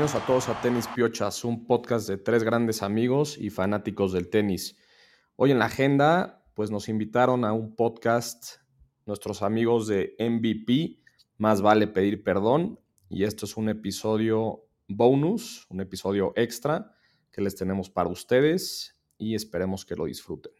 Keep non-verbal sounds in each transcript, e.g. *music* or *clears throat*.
A todos a Tenis Piochas, un podcast de tres grandes amigos y fanáticos del tenis. Hoy en la agenda, pues nos invitaron a un podcast nuestros amigos de MVP, Más vale pedir perdón, y esto es un episodio bonus, un episodio extra que les tenemos para ustedes y esperemos que lo disfruten.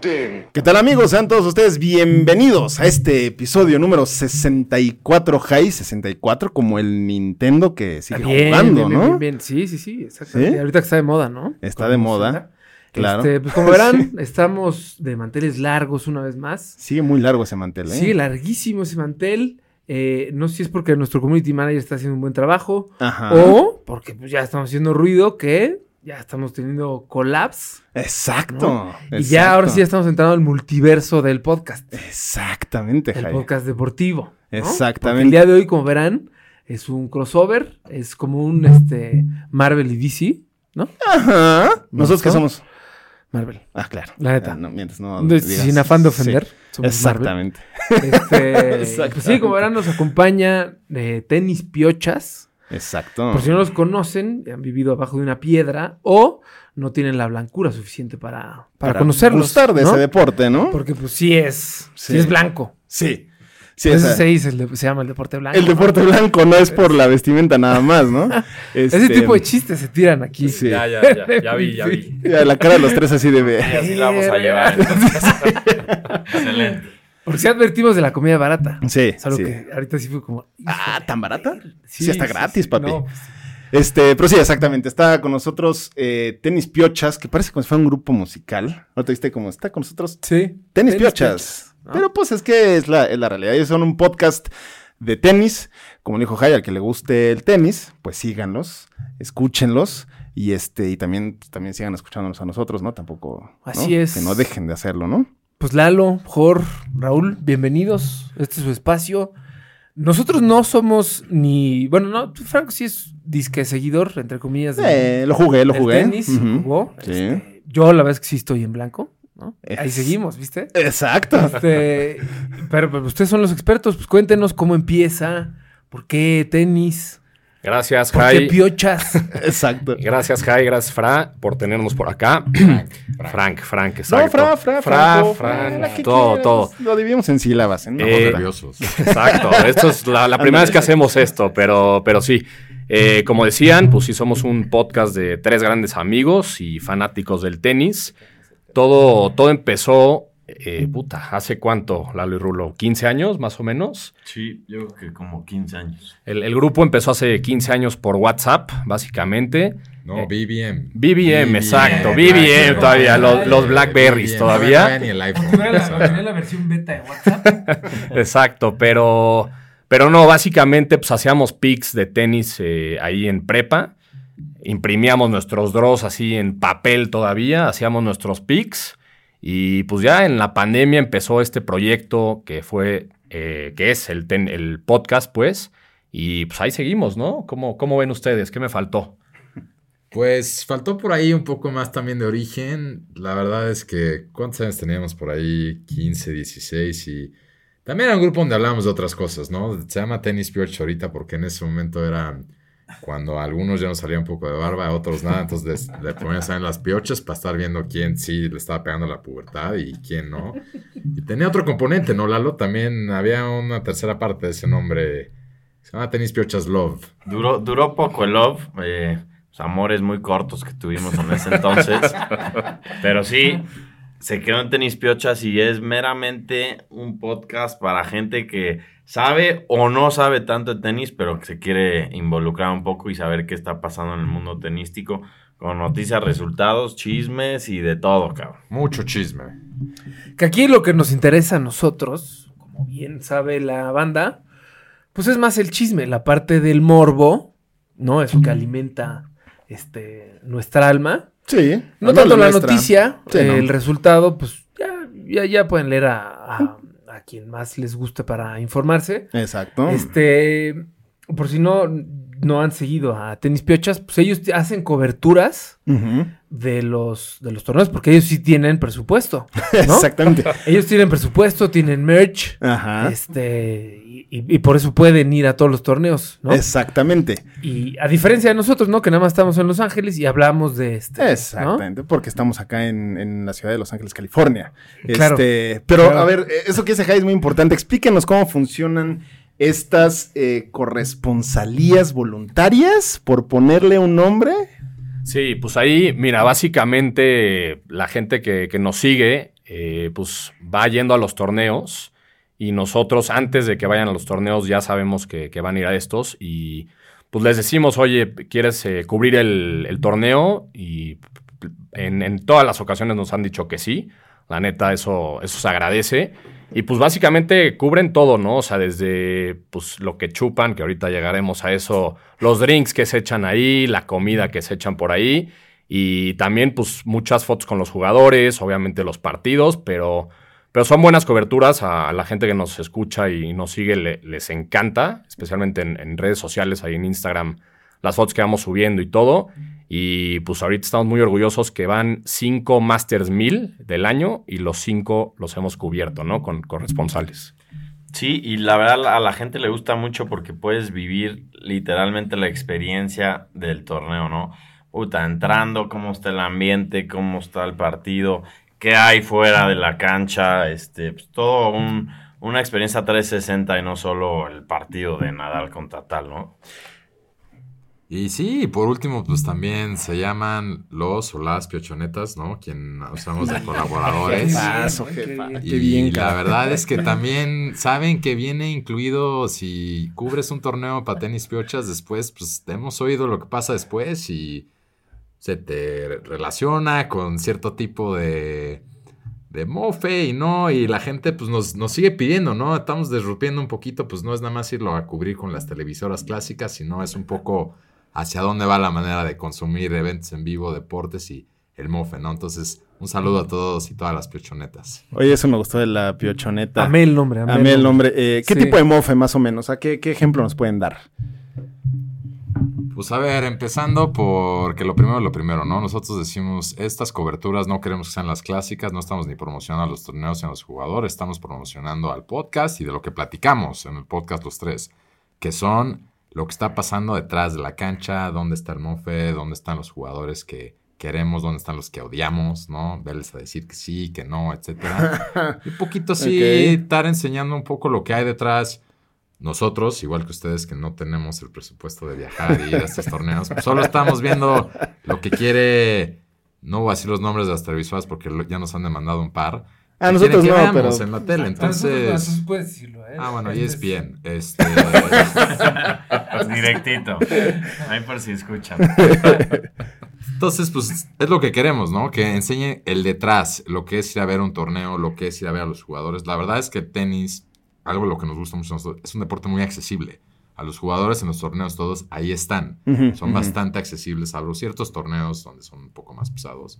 ¿Qué tal amigos? Sean todos ustedes bienvenidos a este episodio número 64 High, 64 como el Nintendo que sigue Bien, jugando, bien, ¿no? bien, bien. Sí, sí, sí, exactamente. ¿Sí? Ahorita que está de moda, ¿no? Está de moda, claro. Este, pues como verán, *laughs* estamos de manteles largos una vez más. Sigue muy largo ese mantel, ¿eh? Sigue larguísimo ese mantel. Eh, no sé si es porque nuestro community manager está haciendo un buen trabajo Ajá. o porque pues, ya estamos haciendo ruido que ya estamos teniendo collapse. Exacto. ¿no? Y ya ahora sí estamos entrando al multiverso del podcast. Exactamente, El Jai. podcast deportivo. ¿no? Exactamente. Porque el día de hoy, como verán, es un crossover. Es como un este, Marvel y DC, ¿no? Ajá. ¿Nosotros qué somos? Marvel. Ah, claro. La neta. Ah, No, mientras no digas- sin afán de Sí, ofender. somos Exactamente. Marvel. Este, Exactamente. *laughs* pues sí, como verán, nos acompaña eh, Tenis Piochas. Exacto. Por si no los conocen, han vivido abajo de una piedra o no tienen la blancura suficiente para, para, conocerlos. gustar de ¿no? ese deporte, ¿no? Porque pues sí es, sí. Sí. es blanco. Sí. Sí, se, dice, se llama el deporte blanco. el ¿no? deporte blanco no es por la vestimenta nada más, ¿no? *laughs* Ese Este, tipo de chistes se tiran aquí. Sí. Ya, ya, ya, ya vi, ya *laughs* vi. Ya, la cara de los tres así de Y así la vamos a llevar. *laughs* Excelente. Porque si advertimos de la comida barata. Sí, Solo sí. que ahorita sí fue como. Ah. ¿tan barata? Sí, está gratis, sí. papi. No, pues, Este, pero sí, exactamente. Está con nosotros eh, Tenis Piochas, que parece como si fuera un grupo musical. ¿No te viste cómo está con nosotros? sí. Tenis, Piochas. Pero pues es que es la, es la realidad. Ellos son un podcast de tenis. Como dijo Jai, al que le guste el tenis, pues síganlos, escúchenlos. Y este, y también, pues, también sigan escuchándonos a nosotros, ¿no? Tampoco. ¿no? Así es. Que no dejen de hacerlo, ¿no? Pues Lalo, Jor, Raúl, bienvenidos. Este es su espacio. Nosotros no somos ni. Bueno, no, Franco sí es disque seguidor, entre comillas. de- Eh, lo jugué, lo del jugué. tenis, jugó. Sí. Este, yo la verdad es que sí estoy en blanco. ¿no? Ahí Es- seguimos, ¿viste? Exacto. Este, *laughs* pero, pero ustedes son los expertos, pues cuéntenos cómo empieza, por qué tenis, Gracias, Jai. piochas. *laughs* Exacto. Gracias, Jai. Gracias, Fra, por tenernos por acá. *clears throat* Frank, Frank, No, exacto. Fra, Fra, Fra, la que todo, todo. Lo dividimos en sílabas. No, Eh, nerviosos. *laughs* Exacto. Esto es la, la primera vez que hacemos esto, pero, pero sí. Eh, como decían, pues sí somos un podcast de tres grandes amigos y fanáticos del tenis. Todo, todo empezó, eh, puta, ¿hace cuánto, Lalo y Rulo? ¿15 años, más o menos? Sí, yo creo que como 15 años. El, el grupo empezó hace 15 años por WhatsApp, básicamente. No, Eh, BBM. BBM, exacto. BBM todavía, los, los Blackberries BBM, todavía. no era ni el iPhone. la versión beta de WhatsApp. *laughs* Exacto, pero, pero no, básicamente pues hacíamos pics de tenis eh, ahí en prepa. Imprimíamos nuestros draws así en papel todavía, hacíamos nuestros pics. Y pues ya en la pandemia empezó este proyecto que fue, eh, que es el, el podcast, pues. Y pues ahí seguimos, ¿no? ¿Cómo, ¿Cómo ven ustedes? ¿Qué me faltó? Pues faltó por ahí un poco más también de origen. La verdad es que, ¿cuántos años teníamos por ahí? 15, 16 y... También era un grupo donde hablábamos de otras cosas, ¿no? Se llama Tennis Pioch ahorita porque en ese momento era cuando a algunos ya nos salía un poco de barba, a otros nada, entonces le ponías en las piochas para estar viendo quién sí le estaba pegando la pubertad y quién no. Y tenía otro componente, ¿no, Lalo? También había una tercera parte de ese nombre. Se llama Tenis Piochas Love. Duró, duró poco el Love. eh, los amores muy cortos que tuvimos en ese entonces. *laughs* Pero sí, se quedó en Tenis Piochas y es meramente un podcast para gente que sabe o no sabe tanto de tenis, pero que se quiere involucrar un poco y saber qué está pasando en el mundo tenístico con noticias, resultados, chismes y de todo, cabrón. Mucho chisme. Que aquí lo que nos interesa a nosotros, como bien sabe la banda, pues es más el chisme, la parte del morbo, ¿no? Eso que alimenta este, nuestra alma. Sí. No tanto la nuestra. noticia, Sí, eh, no. el resultado, pues ya, ya, ya pueden leer a quien más les guste para informarse. Exacto. Este, por si no, no han seguido a Tenis Piochas, pues ellos hacen coberturas Ujú. De los, de los torneos, porque ellos sí tienen presupuesto. *laughs* ¿no? Exactamente. Ellos tienen presupuesto, tienen merch, Ajá. este, y, por eso pueden ir a todos los torneos, ¿no? Exactamente. Y a diferencia de nosotros, ¿no? Que nada más estamos en Los Ángeles y hablamos de este. ¿no? Exactamente, porque estamos acá en, en la ciudad de Los Ángeles, California. Claro. Este, pero, Claro. a ver, eh, eso que dice Jai es muy importante. Explíquenos cómo funcionan estas eh, corresponsalías voluntarias, por ponerle un nombre. Sí, pues ahí, mira, básicamente la gente que, que nos sigue, eh, pues va yendo a los torneos y nosotros antes de que vayan a los torneos ya sabemos que, van a ir a estos y pues les decimos, oye, ¿quieres eh, cubrir el, el torneo? Y en, en todas las ocasiones nos han dicho que sí. La neta, eso, eso se agradece. Y pues básicamente cubren todo, ¿no? O sea, desde pues lo que chupan, que ahorita llegaremos a eso, los drinks que se echan ahí, la comida que se echan por ahí. Y también pues muchas fotos con los jugadores, obviamente los partidos, pero, pero son buenas coberturas a, la gente que nos escucha y nos sigue, le- les encanta, especialmente en, en redes sociales, ahí en Instagram, las fotos que vamos subiendo y todo. Y pues ahorita estamos muy orgullosos que van cinco Masters 1000 del año y los cinco los hemos cubierto, ¿no? Con corresponsales. Sí, y la verdad a la gente le gusta mucho porque puedes vivir literalmente la experiencia del torneo, ¿no? Puta, entrando, cómo está el ambiente, cómo está el partido, qué hay fuera de la cancha, este, pues, todo un- una experiencia 360 y no solo el partido de Nadal contra tal, ¿no? Y sí, por último, pues también se llaman los o las piochonetas, ¿no? Quien usamos de *laughs* colaboradores. Paso. Y Qué bien, la verdad es que también saben que viene incluido si cubres un torneo para tenis piochas después, pues hemos oído lo que pasa después y se te relaciona con cierto tipo de, de mofe y no, y la gente pues nos, nos sigue pidiendo, ¿no? Estamos desrupiendo un poquito, pues no es nada más irlo a cubrir con las televisoras clásicas, sino es un poco hacia dónde va la manera de consumir eventos en vivo, deportes y el mofe, ¿no? Entonces, un saludo a todos y todas las piochonetas. Oye, eso me gustó de la piochoneta. Amé el nombre, amé, Amé el nombre. Eh, ¿Qué Sí. tipo de mofe, más o menos? ¿A qué, qué ejemplo nos pueden dar? Pues a ver, empezando porque lo primero es lo primero, ¿no? Nosotros decimos, estas coberturas no queremos que sean las clásicas, no estamos ni promocionando a los torneos ni a los jugadores, estamos promocionando al podcast y de lo que platicamos en el podcast los tres, que son lo que está pasando detrás de la cancha, dónde está el mofe, dónde están los jugadores que queremos, dónde están los que odiamos, ¿no? Verles a decir que sí, que no, etcétera. Y *laughs* un poquito sí, Ok. estar enseñando un poco lo que hay detrás. Nosotros, igual que ustedes que no tenemos el presupuesto de viajar y ir a estos torneos, pues solo estamos viendo lo que quiere. No voy a decir los nombres de las televisoras porque ya nos han demandado un par. A que nosotros no, pero- en la tele. Entonces. puedes decirlo, ¿eh? Ah, bueno, y es bien. Este, *laughs* Directito. Ahí por si escuchan. Entonces, pues es lo que queremos, ¿no? Que enseñe el detrás, lo que es ir a ver un torneo, lo que es ir a ver a los jugadores. La verdad es que el tenis, algo de lo que nos gusta mucho, a nosotros, es un deporte muy accesible. A los jugadores en los torneos todos ahí están. Son bastante accesibles, salvo ciertos torneos donde son un poco más pesados.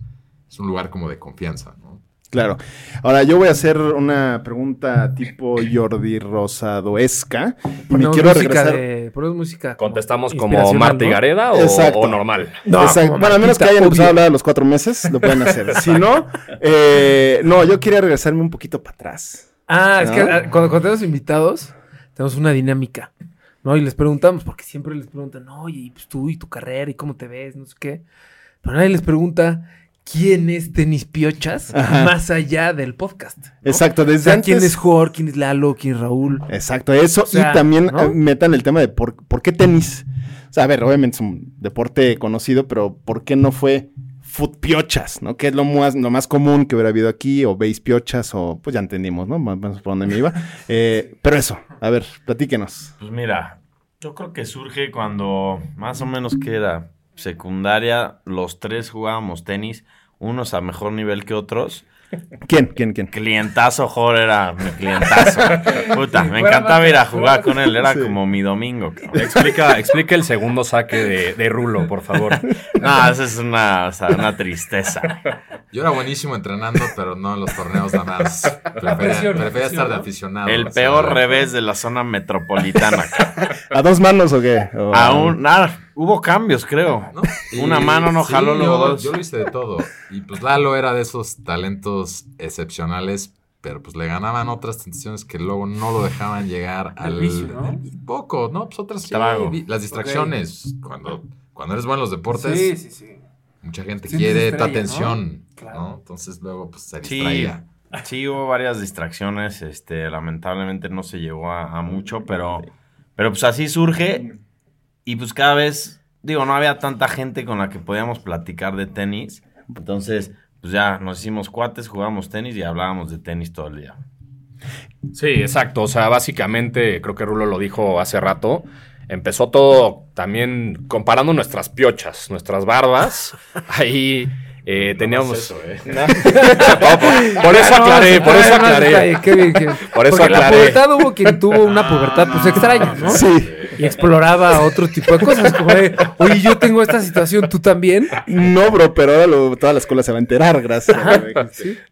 Es un lugar como de confianza, ¿no? Claro. Ahora, yo voy a hacer una pregunta tipo Jordi Rosadoesca. Y Ponemos quiero música regresar. de- música. ¿Contestamos como Marta y ¿no? Gareda o, o normal? No, Exacto. Bueno, a menos que hayan empezado a hablar a los cuatro meses, lo pueden hacer. *laughs* si no, eh, no, yo quería regresarme un poquito para atrás. Ah, es que ah, cuando, cuando tenemos invitados, tenemos una dinámica, ¿no? Y les preguntamos, porque siempre les preguntan, oye, y pues tú y tu carrera y cómo te ves, no sé qué. Pero nadie les pregunta quién es Tenis Piochas Ajá. más allá del podcast. ¿no? Exacto, O desde sea, antes. quién es Jorge, quién es Lalo, quién es Raúl. Exacto, eso. O sea, y también ¿no? eh, metan el tema de por, por qué tenis. O sea, a ver, obviamente es un deporte conocido, pero ¿por qué no fue foot piochas, ¿no? Que es lo más, lo más común que hubiera habido aquí, o base piochas, o pues ya entendimos, ¿no? Más o menos por dónde me iba. *laughs* Eh, pero eso, a ver, platíquenos. Pues mira, yo creo que surge cuando más o menos que era secundaria, los tres jugábamos tenis, unos a mejor nivel que otros. ¿Quién? ¿Quién? ¿Quién? Clientazo, Jorge era mi clientazo. *laughs* Puta, me encantaba ir a jugar con él, era como mi domingo. cabrón. Explica, explica el segundo saque de, de Rulo, por favor. *laughs* No, esa es una, o sea, una tristeza. Yo era buenísimo entrenando, pero no en los torneos nada más. Prefería, presión, la prefería presión, estar de aficionado. El peor revés de la zona metropolitana. cabrón. ¿A dos manos o qué? O- Aún, nada, hubo cambios, creo. ¿no? Y- Una mano no sí, jaló, luego yo, dos. yo lo hice de todo. Y pues Lalo era de esos talentos excepcionales, pero pues le ganaban otras tentaciones que luego no lo dejaban llegar Al al... vicio, ¿no? Poco, ¿no? Pues otras sí, Las distracciones. Cuando, cuando eres bueno en los deportes, Sí, sí, sí. mucha gente Sí, quiere tu atención, ¿no? Claro. Entonces luego pues se Sí, distraía. sí, hubo varias distracciones. Este, lamentablemente no se llegó a, a mucho, pero, pero pues así surge. Y pues cada vez, digo, no había tanta gente con la que podíamos platicar de tenis. Entonces, pues ya nos hicimos cuates, jugábamos tenis y hablábamos de tenis todo el día. Sí, exacto. O sea, básicamente, creo que Rulo lo dijo hace rato. Empezó todo también comparando nuestras piochas, nuestras barbas. *laughs* Ahí eh, teníamos. ¿eh? *laughs* No, por, por eso aclaré, por eso aclaré. Qué bien, qué bien. Por eso Porque la aclaré. pubertad hubo quien tuvo una pubertad pues extraña, ¿no? Sí. Y exploraba otro tipo de cosas, como de, oye, yo tengo esta situación, ¿tú también? No, bro, pero ahora lo- toda la escuela se va a enterar, gracias.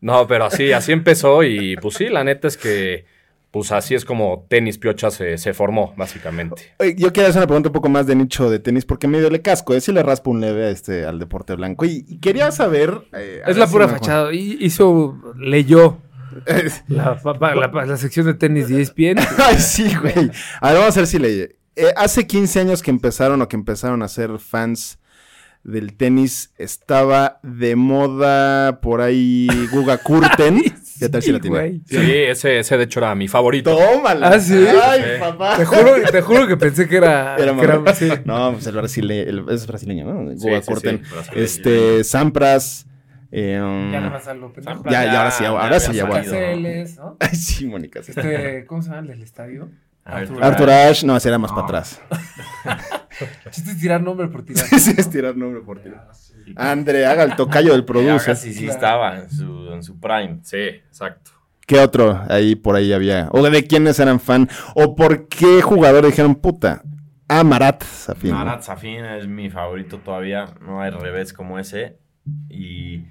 No, pero así, así empezó y pues sí, la neta es que pues así es como tenis piocha se, se formó, básicamente. Yo quiero hacer una pregunta un poco más de nicho de tenis, porque medio le casco, ¿eh? Si le raspo un leve este, al deporte blanco. Y, y quería saber... eh, Es la si pura me- fachada. Y- Hizo, leyó *laughs* la, sección de tenis de ESPN. *laughs* Ay, sí, güey. A ver, vamos a ver si leí. Eh, hace 15 años que empezaron o que empezaron a ser fans del tenis, estaba de moda por ahí Guga *laughs* Kurten. ¿Qué tal si la tiene? Sí, ese, ese de hecho era mi favorito. ¡Tómala! Ah, ¿sí? ¡Ay, Sí. papá! Te juro, te juro que pensé que era. *laughs* Era que era- mamá. sí. No, pues el brasileño, el- es brasileño, ¿no? Guga sí, Kurten. Este, Sampras. eh, um, Ya nada más a lo pendejo. Ya, ya, ahora sí, Ya, ahora ya sí, ya voy. ¿no? *laughs* Ay, sí, Mónica. sí. Este, ¿cómo se llama el del estadio? Arthur Arthur Ashe, no, ese era más No. para atrás. *laughs* Chiste es tirar nombre por tirar. *laughs* sí, es tirar nombre por tirar. André, haga el tocayo del producer. casi sí estaba en su, en su prime. Sí, exacto. ¿Qué otro ahí por ahí había? ¿O de quiénes eran fan? ¿O por qué jugador dijeron, puta, a Marat Safin? Marat Safin es mi favorito todavía. No hay revés como ese. Y.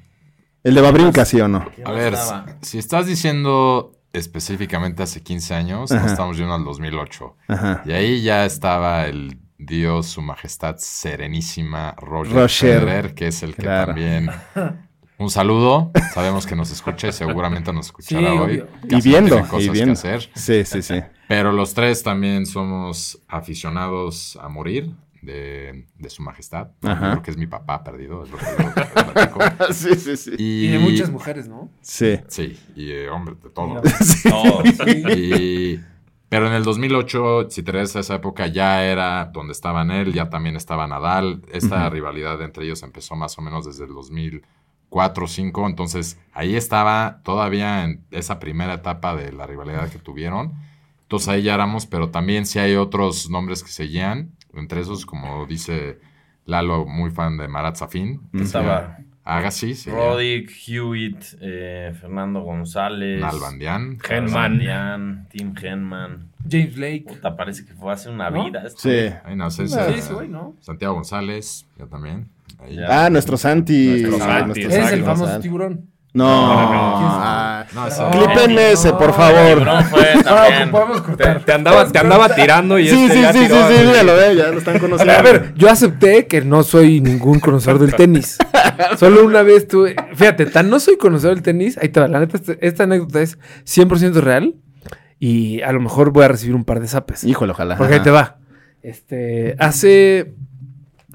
¿El de Babrinca, sí o no? ¿quién A ver, si estás diciendo específicamente hace 15 años, Ajá. nos estamos yendo al 2008. Ajá. Y ahí ya estaba el Dios, su majestad serenísima, Roger, Roger. Federer, que es el que Claro. también... *laughs* Un saludo, sabemos que nos escucha y seguramente nos escuchará Sí, hoy. Y viendo, cosas y que hacer. Sí, sí, sí. Pero los tres también somos aficionados a morir de, de su majestad. Ajá. Porque es mi papá perdido, es lo que yo platico. *laughs* sí, sí, sí. Y, Y de muchas mujeres, ¿no? Sí. Sí, y eh, hombre, de todo. *laughs* Todos. *laughs* Y- pero en el 2008, si te regresas a esa época, ya era donde estaban él, ya también estaba Nadal. Esta rivalidad entre ellos empezó más o menos desde el 2004 o 2005. Entonces, ahí estaba todavía en esa primera etapa de la rivalidad que tuvieron. Entonces, ahí ya éramos, pero también sí hay otros nombres que seguían. Entre esos, como dice Lalo, muy fan de Marat Safin. Estaba Agassi, sí. Roddick, Hewitt, eh, Fernando González. Nalbandian. Henman. Nalbandian, Tim Henman. James Blake. Puta, parece que fue hace una ¿No? vida. esto. Sí. Ahí no sé, Sí, ese güey, ¿no? Santiago González, yo también. Ahí. Ya. Ah, nuestro Santi. Nuestro Santi, nuestro Ese es el famoso Santi. tiburón. No, ah, No, ese- No. Clipen ese, por favor. Fue *laughs* No, también. podemos Te, cortar. te andaba, te andaba tirando y Sí, este sí, ya sí, sí, sí, así. ya lo ve, ya lo están conociendo. A ver, yo acepté que no soy ningún conocedor del tenis. *laughs* Solo una vez tuve. Fíjate, tan no soy conocedor del tenis. Ahí te va. La neta, este- esta anécdota es 100% real. Y a lo mejor voy a recibir un par de zapes. Híjole, ojalá. Porque ahí te va. Este, hace,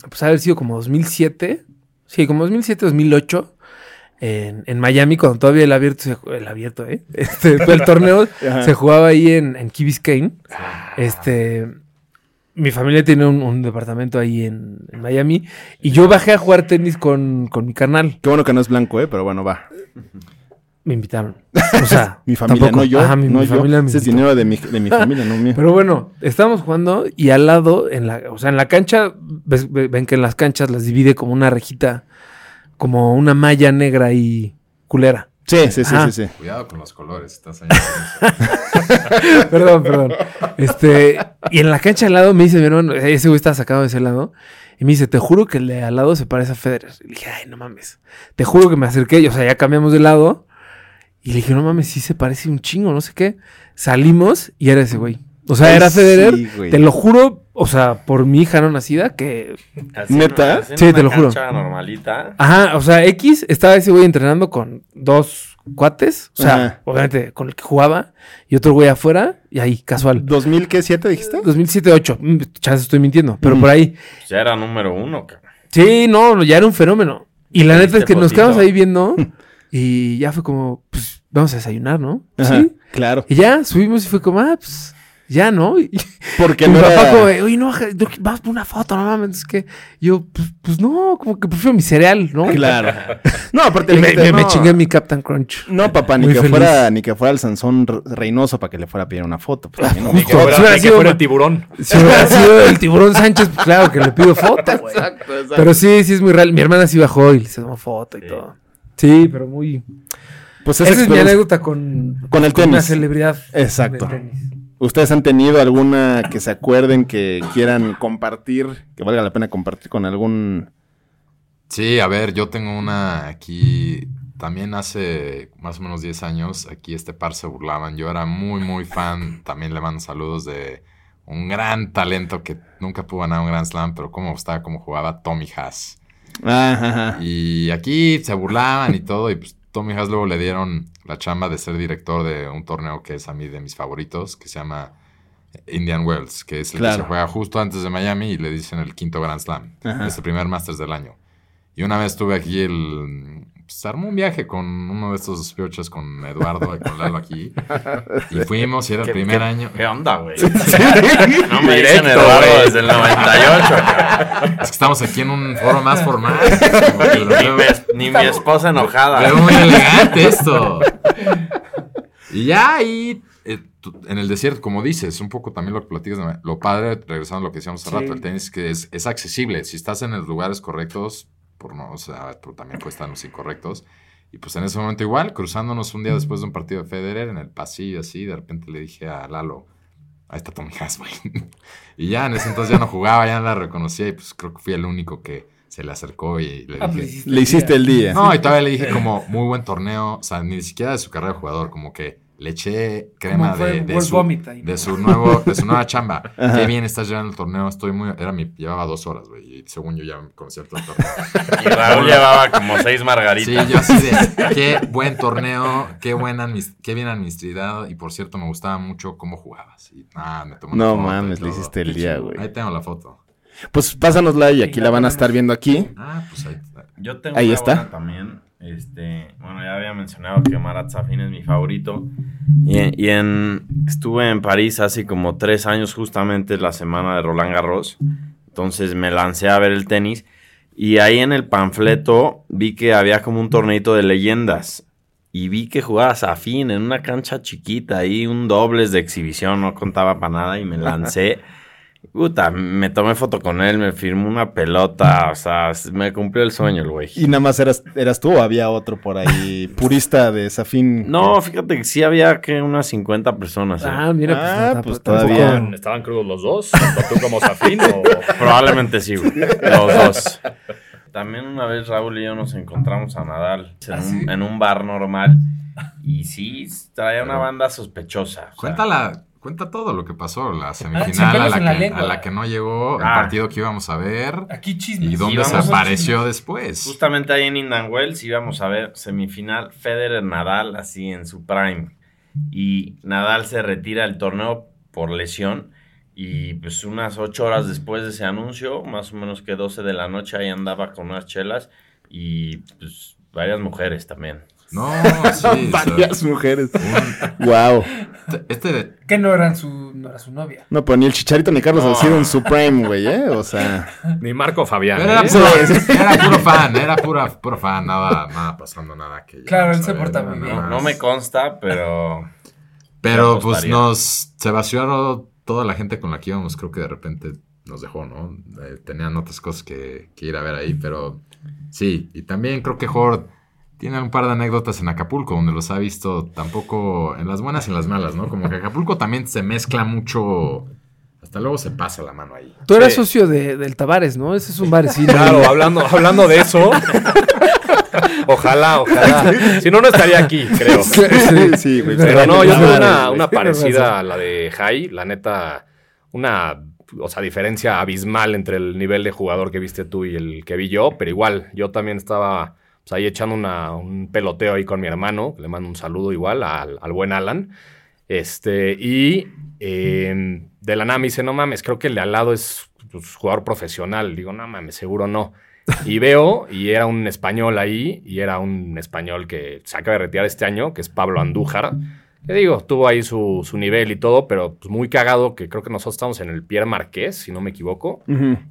pues haber sido como 2007, sí, como 2007, 2008, en, en Miami, cuando todavía el abierto, se el abierto, ¿eh? *laughs* Este, el torneo *laughs* se jugaba ahí en, en Key Biscayne. Este, mi familia tiene un, un departamento ahí en, en Miami y yo bajé a jugar tenis con, con mi carnal. Qué bueno que no es blanco, ¿eh? Pero bueno, va. me invitaron. O sea, *laughs* Mi familia, tampoco- no yo. Ajá, mi, no mi yo. familia me Ese es dinero de mi, de mi familia, no mío. Pero bueno, estábamos jugando y al lado, en la, o sea, en la cancha, ves- ve- ven que en las canchas las divide como una rejita, como una malla negra y culera. Sí, sí, sí, sí, sí. Cuidado con los colores, estás ahí. *laughs* perdón, perdón. Este, y en la cancha al lado me dice mi hermano, ese güey está sacado de ese lado, y me dice, te juro que el de al lado se parece a Federer. Y le dije, ay, no mames. Te juro que me acerqué, y, o sea, ya cambiamos de lado. Y le dije, no mames, sí se parece un chingo, no sé qué. Salimos y era ese güey. O sea, Ay, era Federer. sí, güey. te lo juro, o sea, por mi hija no nacida, que Así ¿Neta? Sí, una te lo juro. normalita. Ajá, o sea, X estaba ese güey entrenando con dos cuates, o sea, Ajá. obviamente con el que jugaba, y otro güey afuera, y ahí, casual. ¿2000 qué? ¿7 dijiste? 2007-8, mm, chance estoy mintiendo, pero Ujú. por ahí. Ya era número uno, cabrón. Sí, no, ya era un fenómeno. Y la ¿Te neta es que nos quedamos ahí viendo, *laughs* y ya fue como, pues, vamos a desayunar, ¿no? Ajá, Sí. Claro. Y ya subimos y fue como, ah, pues, ya, ¿no? Y, Porque y no papá era... como, oye, no, vamos por una foto, no mames. Es que yo, pues, pues no, como que prefiero mi cereal, ¿no? Claro. *laughs* No, aparte le me, dijiste, me- chingué mi Captain Crunch. No, papá, ni Muy que feliz. fuera ni que fuera el Sansón Re- Reynoso para que le fuera a pedir una foto. Pues, también no. Ni que fuera, Si ni que fuera el tiburón. Si hubiera sido el tiburón Sánchez, pues claro que le pido foto, güey. Pero sí, sí es muy real. Mi hermana sí bajó y se tomó foto y todo. Sí, pero muy. Pues Esa esa es mi anécdota con, Con el una tenis. celebridad. Exacto. del tenis. ¿Ustedes han tenido alguna que se acuerden que quieran compartir, que valga la pena compartir con algún... Sí, a ver, yo tengo una aquí, también hace más o menos 10 años, aquí este par se burlaban, yo era muy, muy fan, también le mando saludos de un gran talento que nunca pudo ganar un Grand Slam, pero cómo estaba, cómo jugaba Tommy Haas. Ajá, Y aquí se burlaban y todo, y pues Tommy luego le dieron la chamba de ser director de un torneo que es a mí de mis favoritos, que se llama Indian Wells, que es el que se juega justo antes de Miami y le dicen el quinto Grand Slam. Ajá. Es el primer Masters del año. Y una vez estuve aquí el... Se armó un viaje con uno de estos pioches con Eduardo y con Lalo aquí. *laughs* Y fuimos y era el ¿Qué- primer qué- año. ¿Qué onda, güey? No me dicen Directo, Eduardo güey. desde el 98. *laughs* cabrón. Es que estamos aquí en un foro más formal. Ni, ni mi, ni mi esposa enojada. Pero muy elegante esto. Y ya ahí, eh, en el desierto, como dices, un poco también lo que platicas, de- lo padre, regresando a lo que decíamos hace Sí. rato, el tenis, que es, es accesible. Si estás en los lugares correctos, por no, o sea, pero también cuestan los incorrectos. Y pues en ese momento igual, cruzándonos un día después de un partido de Federer en el pasillo así, de repente le dije a Lalo, ahí está Tommy Haas, güey. *laughs* y ya, en ese entonces ya no jugaba, ya no la reconocía y pues creo que fui el único que se le acercó y le Ah, pues, dije... hiciste Le hiciste el día. No, y todavía le dije como muy buen torneo, o sea, ni siquiera de su carrera de jugador, como que le eché crema de, de su, ahí. de su nuevo, de su nueva chamba. *laughs* Ajá. Qué bien estás llevando el torneo, estoy muy, era mi, llevaba dos horas, güey, y según yo ya me conocía el torneo. *laughs* Y Raúl llevaba como seis margaritas. Sí, yo así de, qué buen torneo, qué buen qué bien administrado, y por cierto me gustaba mucho cómo jugabas. Y, ah, me tomó No mames, le hiciste el día, güey. Ahí tengo la foto. Pues pásanosla y aquí la van a estar viendo aquí. Ah, pues ahí. Yo tengo Ahí una está. buena también. Este, bueno, ya había mencionado que Marat Safin es mi favorito. Y, y en, estuve en París hace como tres años, justamente la semana de Roland Garros. Entonces me lancé a ver el tenis. Y ahí en el panfleto vi que había como un torneito de leyendas. Y vi que jugaba Safin en una cancha chiquita, ahí un dobles de exhibición, no contaba para nada. Y me lancé. *laughs* Puta, me tomé foto con él, me firmó una pelota, o sea, me cumplió el sueño el güey. Y nada más eras, eras tú o había otro por ahí, *laughs* purista de Safin. No, fíjate que sí había que unas 50 personas. ¿eh? Ah, mira, pues, Ah, pues, todavía. ¿Estaban, estaban crudos los dos? ¿Tanto tú como Safin? o- *laughs* Probablemente sí, güey. Los dos. También una vez Raúl y yo nos encontramos a Nadal en, un, en un bar normal y sí traía una banda sospechosa. o sea, Cuéntala, cuenta todo lo que pasó, la sin semifinal a la, que, lengua. a la que no llegó, el Ah. partido que íbamos a ver Aquí chismes. y dónde íbamos se a apareció chismes. después. Justamente ahí en Indian Wells íbamos a ver semifinal Federer-Nadal así en su prime. Y Nadal se retira del torneo por lesión. Y pues unas ocho horas después de ese anuncio, más o menos que 12 de la noche, ahí andaba con unas chelas y pues varias mujeres también. No, sí. Varias mujeres. wow. Este de- Que no eran su, no era su novia. No, pero ni el Chicharito ni Carlos No. Salcido en Supreme, güey, ¿eh? O sea. Ni Marco Fabián. Era, ¿eh? puro, era puro fan, era pura, puro fan, nada, nada pasando, nada que Claro, él se porta muy bien. No me consta, pero. Pero pues nos se vació toda la gente con la que íbamos, creo que de repente nos dejó, ¿no? Eh, tenían otras cosas que, que ir a ver ahí, pero sí, y también creo que Horde tiene un par de anécdotas en Acapulco, donde los ha visto tampoco en las buenas y en las malas, ¿no? Como que Acapulco también se mezcla mucho, hasta luego se pasa la mano ahí. Tú eras Sí. socio de, del Tavares, ¿no? Ese es un barecito. Claro, hablando, hablando de eso. ojalá, ojalá. Si no, no estaría aquí, creo. Sí, sí, güey. Pero no, yo tuve una, una parecida a la de Jai. La neta, una o sea, diferencia abismal entre el nivel de jugador que viste tú y el que vi yo. Pero igual, yo también estaba pues, ahí echando una- un peloteo ahí con mi hermano. Le mando un saludo igual al, al buen Alan. Este, y eh, de la nada me dice, no mames, creo que el de al lado es pues, jugador profesional. Digo, no mames, seguro no. Y veo, y era un español ahí, y era un español que se acaba de retirar este año, que es Pablo Andújar. Que digo, tuvo ahí su, su nivel y todo, pero pues, muy cagado, que creo que nosotros estamos en el Pierre Marqués, si no me equivoco.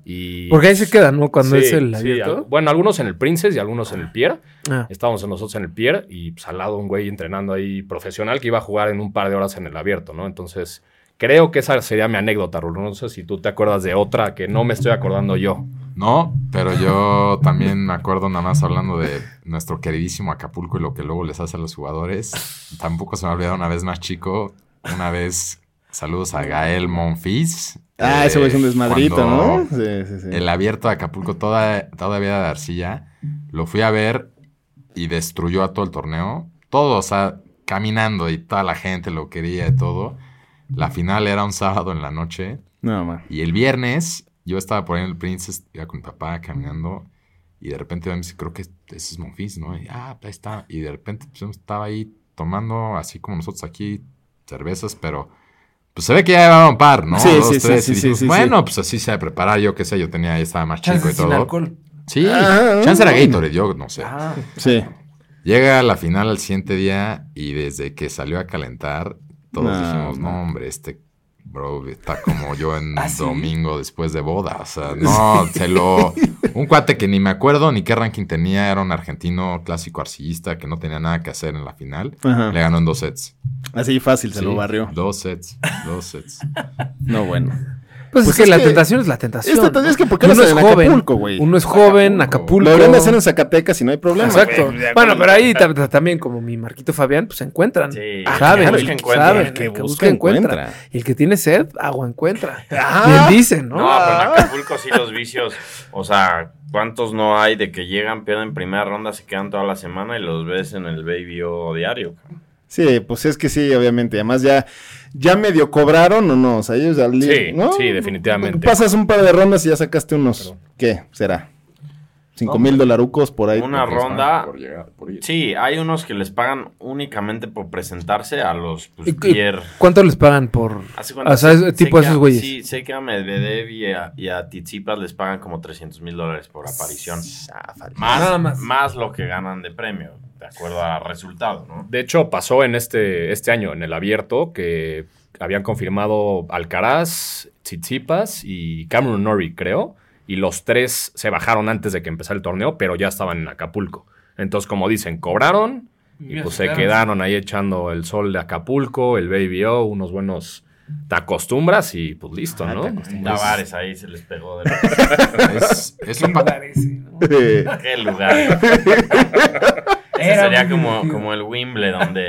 Y, Porque ahí se queda, ¿no? Cuando Sí, es el sí, abierto. al- bueno, algunos en el Princess y algunos en el Pierre. Ah. Estábamos nosotros en el Pier y pues, al lado un güey entrenando ahí profesional que iba a jugar en un par de horas en el abierto, ¿no? Entonces, creo que esa sería mi anécdota, Rulo. No sé si tú te acuerdas de otra que no me estoy acordando yo. No, pero yo también me acuerdo nada más hablando de nuestro queridísimo Acapulco y lo que luego les hace a los jugadores. Tampoco se me ha olvidado una vez más chico, una vez saludos a Gael Monfils. Ah, eh, ese es un desmadrito, cuando ¿no? Sí, sí, sí. El abierto de Acapulco toda, todavía de arcilla. Lo fui a ver y destruyó a todo el torneo. Todo, o sea, caminando y toda la gente lo quería y todo. La final era un sábado en la noche. No, man. Y el viernes yo estaba por ahí en el Princess, iba con mi papá caminando. Y de repente me dice, creo que ese es Monfils, ¿no? Y, ah, ahí está. Y de repente pues, yo estaba ahí tomando, así como nosotros aquí, cervezas, pero pues se ve que ya llevaba un par, ¿no? Sí, Dos, sí, sí, tres. sí, y sí, dijimos, sí, bueno, sí. pues así se ha preparar, yo qué sé, yo tenía, estaba más chico y sin todo. alcohol. Sí, Ah, chance era. Gatorade, yo no sé. Ah. Sí. Llega la final al siguiente día y desde que salió a calentar, todos No, dijimos, no. no, hombre, este bro está como yo en *laughs* ¿Ah, sí? domingo después de boda. O sea, *laughs* no, se lo... Un cuate que ni me acuerdo ni qué ranking tenía, era un argentino clásico arcillista que no tenía nada que hacer en la final. Ajá. Le ganó en dos sets. Así fácil se lo barrió. Dos sets, dos sets. *laughs* No, bueno. Pues, Pues es que la que- tentación es la tentación. es tentación, ¿no? es que porque uno es en joven. Acapulco, güey. Uno es joven, Acapulco. Lo deberían de hacer en Zacatecas y no hay problema. Exacto. Bueno, pero ahí ta- ta- también, como mi Marquito Fabián, pues se encuentran. Sí, saben, el que busca, encuentra. saben, El que el que busca, busca encuentra. encuentra. Y el que tiene sed, agua encuentra. *laughs* Ah. Bien dicen, ¿no? No, pero en Acapulco sí los vicios, o sea, ¿cuántos no hay de que llegan, pierden primera ronda, se quedan toda la semana y los ves en el Baby O diario? cabrón? Sí, pues es que sí, obviamente. Además ya, ya medio cobraron o no. O sea, ellos al Sí, ¿no? sí, definitivamente. Pasas un par de rondas y ya sacaste unos, ¿qué será? Cinco mil dolarucos por ahí. Una ronda. pagan por llegar, por ir. Sí, hay unos que les pagan únicamente por presentarse a los pues, ¿Y cu- Pierre. ¿Cuánto les pagan por...? O sea, es sé tipo esos güeyes. Sí, sé que a Medvedev y a, y a Tsitsipas les pagan como 300 mil dólares por aparición. Más, Nada más. más lo que ganan de premio, de acuerdo al resultado, ¿no? De hecho, pasó en este, este año, en el abierto, que habían confirmado Alcaraz, Tsitsipas y Cameron Norrie, creo. Y los tres se bajaron antes de que empezara el torneo, pero ya estaban en Acapulco. Entonces, como dicen, cobraron y pues se quedaron. ahí echando el sol de Acapulco, el Baby O, unos buenos te acostumbras y pues listo, ¿no? Tavares ahí se les pegó de la... Es, es un pa- *laughs* Qué lugar. *laughs* Ese Era sería como, como el Wimbledon de,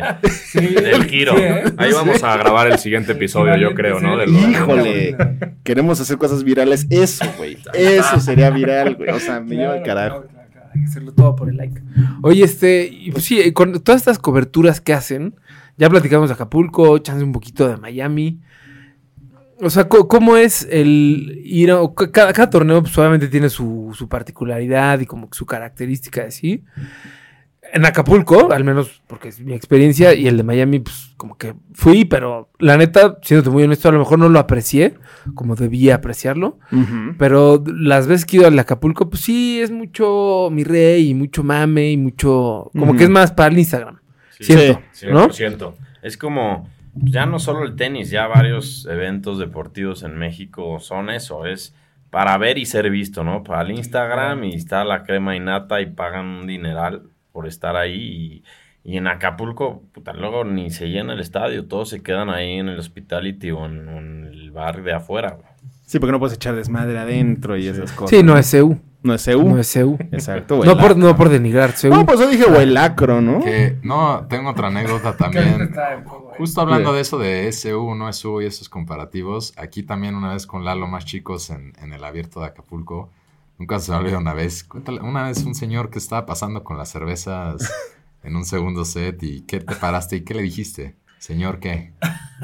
*laughs* del giro. sí, ¿eh? Ahí vamos a grabar el siguiente episodio, yo creo, ¿no? Híjole, queremos hacer cosas virales. Eso, güey. *laughs* Eso sería viral, güey. O sea, me lleva el carajo. Claro, claro, claro, Hay que hacerlo todo por el like. Oye, este, pues sí, con todas estas coberturas que hacen, ya platicamos de Acapulco, chance un poquito de Miami. O sea, ¿cómo es el ir a, ca- cada, cada torneo pues, obviamente tiene su, su particularidad y como su característica de sí. En Acapulco, al menos porque es mi experiencia, y el de Miami, pues como que fui, pero la neta, siéndote muy honesto, a lo mejor no lo aprecié como debía apreciarlo. Pero las veces que he ido al Acapulco, pues sí, es mucho mi rey y mucho mame y mucho. Como que es más para el Instagram. Sí, siento. 100%. Es como, ya no solo el tenis, ya varios eventos deportivos en México son eso, es para ver y ser visto, ¿no? Para el Instagram y está la crema y nata y pagan un dineral por estar ahí y, y en Acapulco, puta, luego ni se llena el estadio, todos se quedan ahí en el hospitality o en, el bar de afuera. güey. Sí, porque no puedes echar desmadre adentro y esas cosas. Sí, no es CU. No es CU. No es CU. Exacto, güey. No por, no por denigrar CU. No, pues yo dije huelacro, ¿no? Que, no, tengo otra anécdota *laughs* también. Justo hablando de eso de SU, no SU y esos comparativos, aquí también una vez con Lalo más chicos en, en el abierto de Acapulco, nunca se me olvida una vez, cuéntale, una vez un señor que estaba pasando con las cervezas en un segundo set y ¿qué te paraste y qué le dijiste? Señor, ¿qué?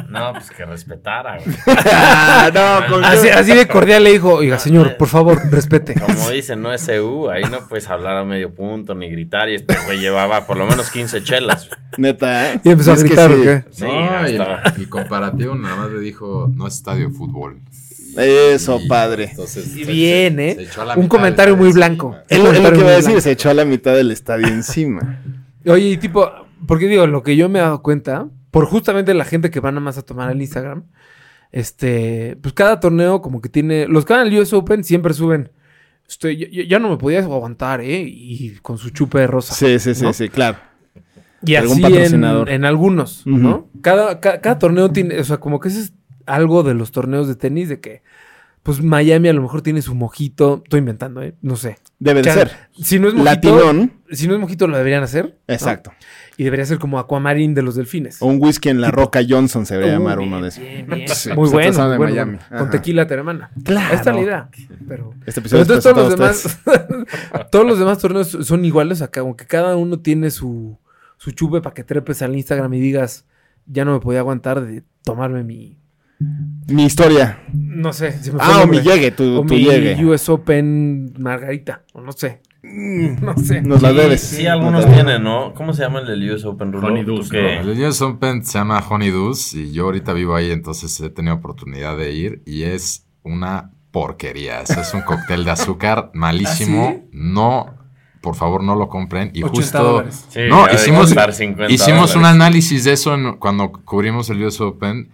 No, pues que respetara, güey. Ah, *laughs* no, con Así, así de cordial le dijo, oiga, señor, por favor, respete. Como *laughs* dicen, no es EU, ahí no puedes hablar a medio punto ni gritar. Y este güey llevaba por lo menos 15 chelas. Neta, ¿eh? Y empezó a que gritar, sí. ¿o qué? Sí, no, y, hasta- y comparativo nada más le dijo, no es estadio de fútbol. Eso, padre. entonces, bien, se- ¿eh? se echó a la Un mitad comentario muy blanco. Es lo, es lo Comentario que iba a decir, blanco. se echó a la mitad del estadio *laughs* encima. Oye, y tipo, porque digo, lo que yo me he dado cuenta, por justamente la gente que va nada más a tomar al Instagram, este, pues cada torneo como que tiene, los que van al US Open siempre suben, estoy, yo- yo- ya no me podía aguantar, ¿eh? Y con su chupe de rosa. Sí, sí, sí, ¿no? sí, claro. Y Algún así patrocinador. en, en algunos. ¿no? Cada, ca- cada torneo tiene, o sea, como que ese es algo de los torneos de tenis, de que, pues Miami a lo mejor tiene su mojito, estoy inventando, ¿eh? No sé. Debe de O sea, ser. Si no es mojito, Latinón. si no es mojito lo deberían hacer. ¿no? Exacto. Y debería ser como Aquamarín de los delfines. O un whisky en la Roca Johnson se debería llamar uno de esos. bien, bien. *laughs* Sí, Muy bueno, estás hablando muy de bueno, Miami. bueno. Con tequila te hermana. Claro. Ahí está la idea. Pero, Este pero episodio es entonces todos los demás, *laughs* todos los demás torneos son iguales acá, aunque cada uno tiene su, su chupe para que trepes al Instagram y digas, ya no me podía aguantar de tomarme mi, Mi historia. no sé, me Ah, o mi llegue, tu, o tu mi llegue. US Open Margarita, o no sé. No sé. Nos la debes. Sí, algunos tienen, ¿no? ¿Cómo se llama el del US Open Rulo? Honey ¿Tú Deuce? El US Open se llama Honey Deuce y yo ahorita vivo ahí, entonces he tenido oportunidad de ir y es una porquería. Eso es un cóctel de azúcar *laughs* malísimo. ¿Ah, sí? No, por favor, no lo compren. Y 80 justo... Sí, No, hicimos, costar 50 hicimos un análisis de eso en- cuando cubrimos el US Open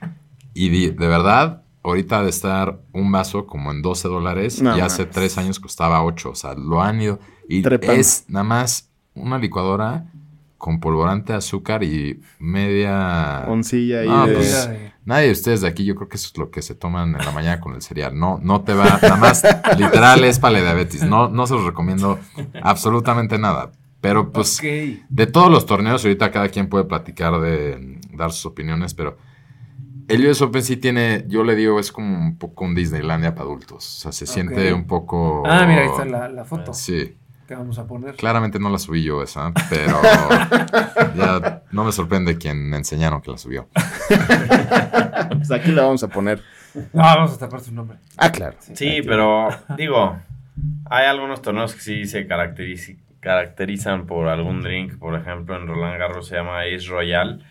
y di- de verdad, ahorita de estar un vaso como en 12 dólares No y hace mames. tres años costaba 8. O sea, lo han ido. Y Trepando. es nada más una licuadora con polvorante de azúcar y media... Oncilla ahí No, de... pues, Nadie de ustedes de aquí, yo creo que eso es lo que se toman en la mañana con el cereal. No, no te va, nada más, *laughs* literal es para la diabetes. No, no se los recomiendo absolutamente nada. Pero pues, Ok. de todos los torneos, ahorita cada quien puede platicar de dar sus opiniones, pero el US Open sí tiene, yo le digo, es como un poco un Disneylandia para adultos. O sea, se siente un poco... Ah, mira, ahí está la, la foto Sí, que vamos a poner. claramente no la subí yo esa, pero *laughs* ya no me sorprende quien me enseñaron que la subió. *laughs* Pues aquí la vamos a poner. No, vamos a tapar su nombre. Ah, claro. Sí, pero digo, hay algunos torneos que sí se caracteriz- caracterizan por algún drink. Por ejemplo, en Roland Garros se llama Ace Royal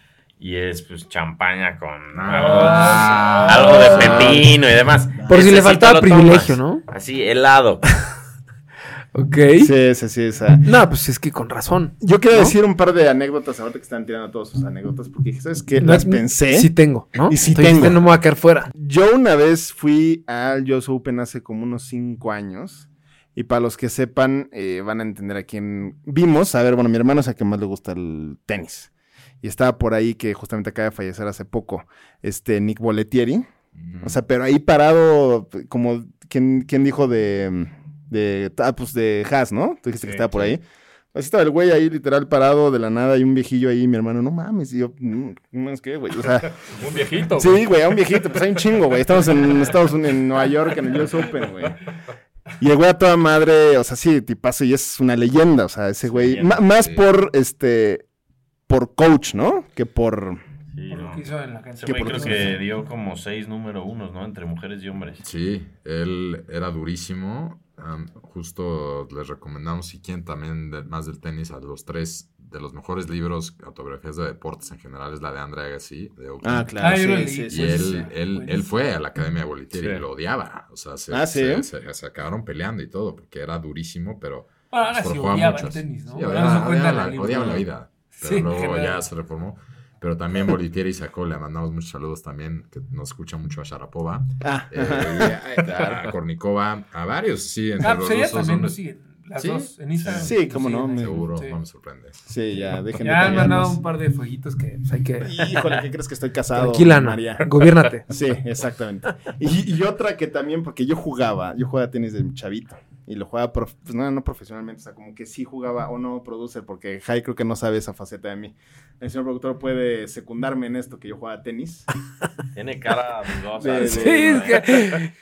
y es pues champaña con Ah. algo, de pepino y demás. Por si le faltaba privilegio. ¿no? Así, helado. *laughs* Ok. Sí, sí, sí. Esa. No, pues es que con razón. Yo quiero ¿No? decir un par de anécdotas ahorita que están tirando todas sus anécdotas, porque ¿sabes qué? No, Las pensé. Sí tengo, ¿no? Y sí Entonces, tengo. No me voy a quedar fuera. Yo una vez fui al US Open hace como unos cinco años. Y para los que sepan, eh, van a entender a quién vimos. A ver, bueno, mi hermano es a que más le gusta el tenis. Y estaba por ahí que justamente acaba de fallecer hace poco, este Nick Boletieri. O sea, pero ahí parado, como, ¿quién, quién dijo de, de, ah, pues de Haas, ¿no? Tú dijiste que estaba por sí. ahí. Así estaba el güey ahí literal parado de la nada y un viejillo ahí, mi hermano, no mames, y yo, "Mm, no es que, güey, o sea, *laughs* Un viejito. Sí, güey, a un viejito, pues hay un chingo, güey. Estamos en Estados Unidos, en Nueva York, en el US Open, güey. Y el güey a toda madre, o sea, sí, tipazo, y es una leyenda, o sea, ese güey. leyenda, más sí. por, este, por coach, ¿no? Que por... Sí, Por lo no. que hizo en la cancha. Ese ¿Qué güey por creo que dio como seis número unos, ¿no? Entre mujeres y hombres. Sí, él era durísimo. Am, justo les recomendamos, si quieren también de- más del tenis, a los tres de los mejores libros, autobiografías de deportes en general, es la de Andre Agassi. De Oakland. Ah, claro. Ah, sí, leí. sí, Y sí, él, sí. él, él fue a la Academia de Bolitieri Sí. y lo odiaba. O sea, se, Ah, ¿sí? se, se- se acabaron peleando y todo, porque era durísimo, pero... Bueno, ahora sí odiaba mucho. el tenis, ¿no? Sí, Ahora odiaba, odiaba la odiaba la vida. Pero Sí, luego ya se reformó. Pero también Bolitieri sacó, le mandamos muchos saludos también, que nos escucha mucho a Sharapova, Ah, eh, a, a Kornikova, a varios, sí, entre Ah, los rusos también son- nos siguen. Las ¿Sí? dos en Instagram. Sí, cómo no, ahí. Seguro, Sí. no me sorprende. sí, ya, dejen Ya han mandado un par de fueguitos que pues, hay que. Híjole, ¿qué crees que estoy casado? Tranquila. María? Gobiérnate. Sí, exactamente. Y, y otra que también, porque yo jugaba, yo jugaba tenis de chavito. Y lo jugaba, prof- pues no, no profesionalmente, o sea, como que sí jugaba, o no, producer, porque Jai creo que no sabe esa faceta de mí. El señor productor puede secundarme en esto, que yo jugaba tenis. *laughs* Tiene cara dudosa. De- de-. Sí, es que.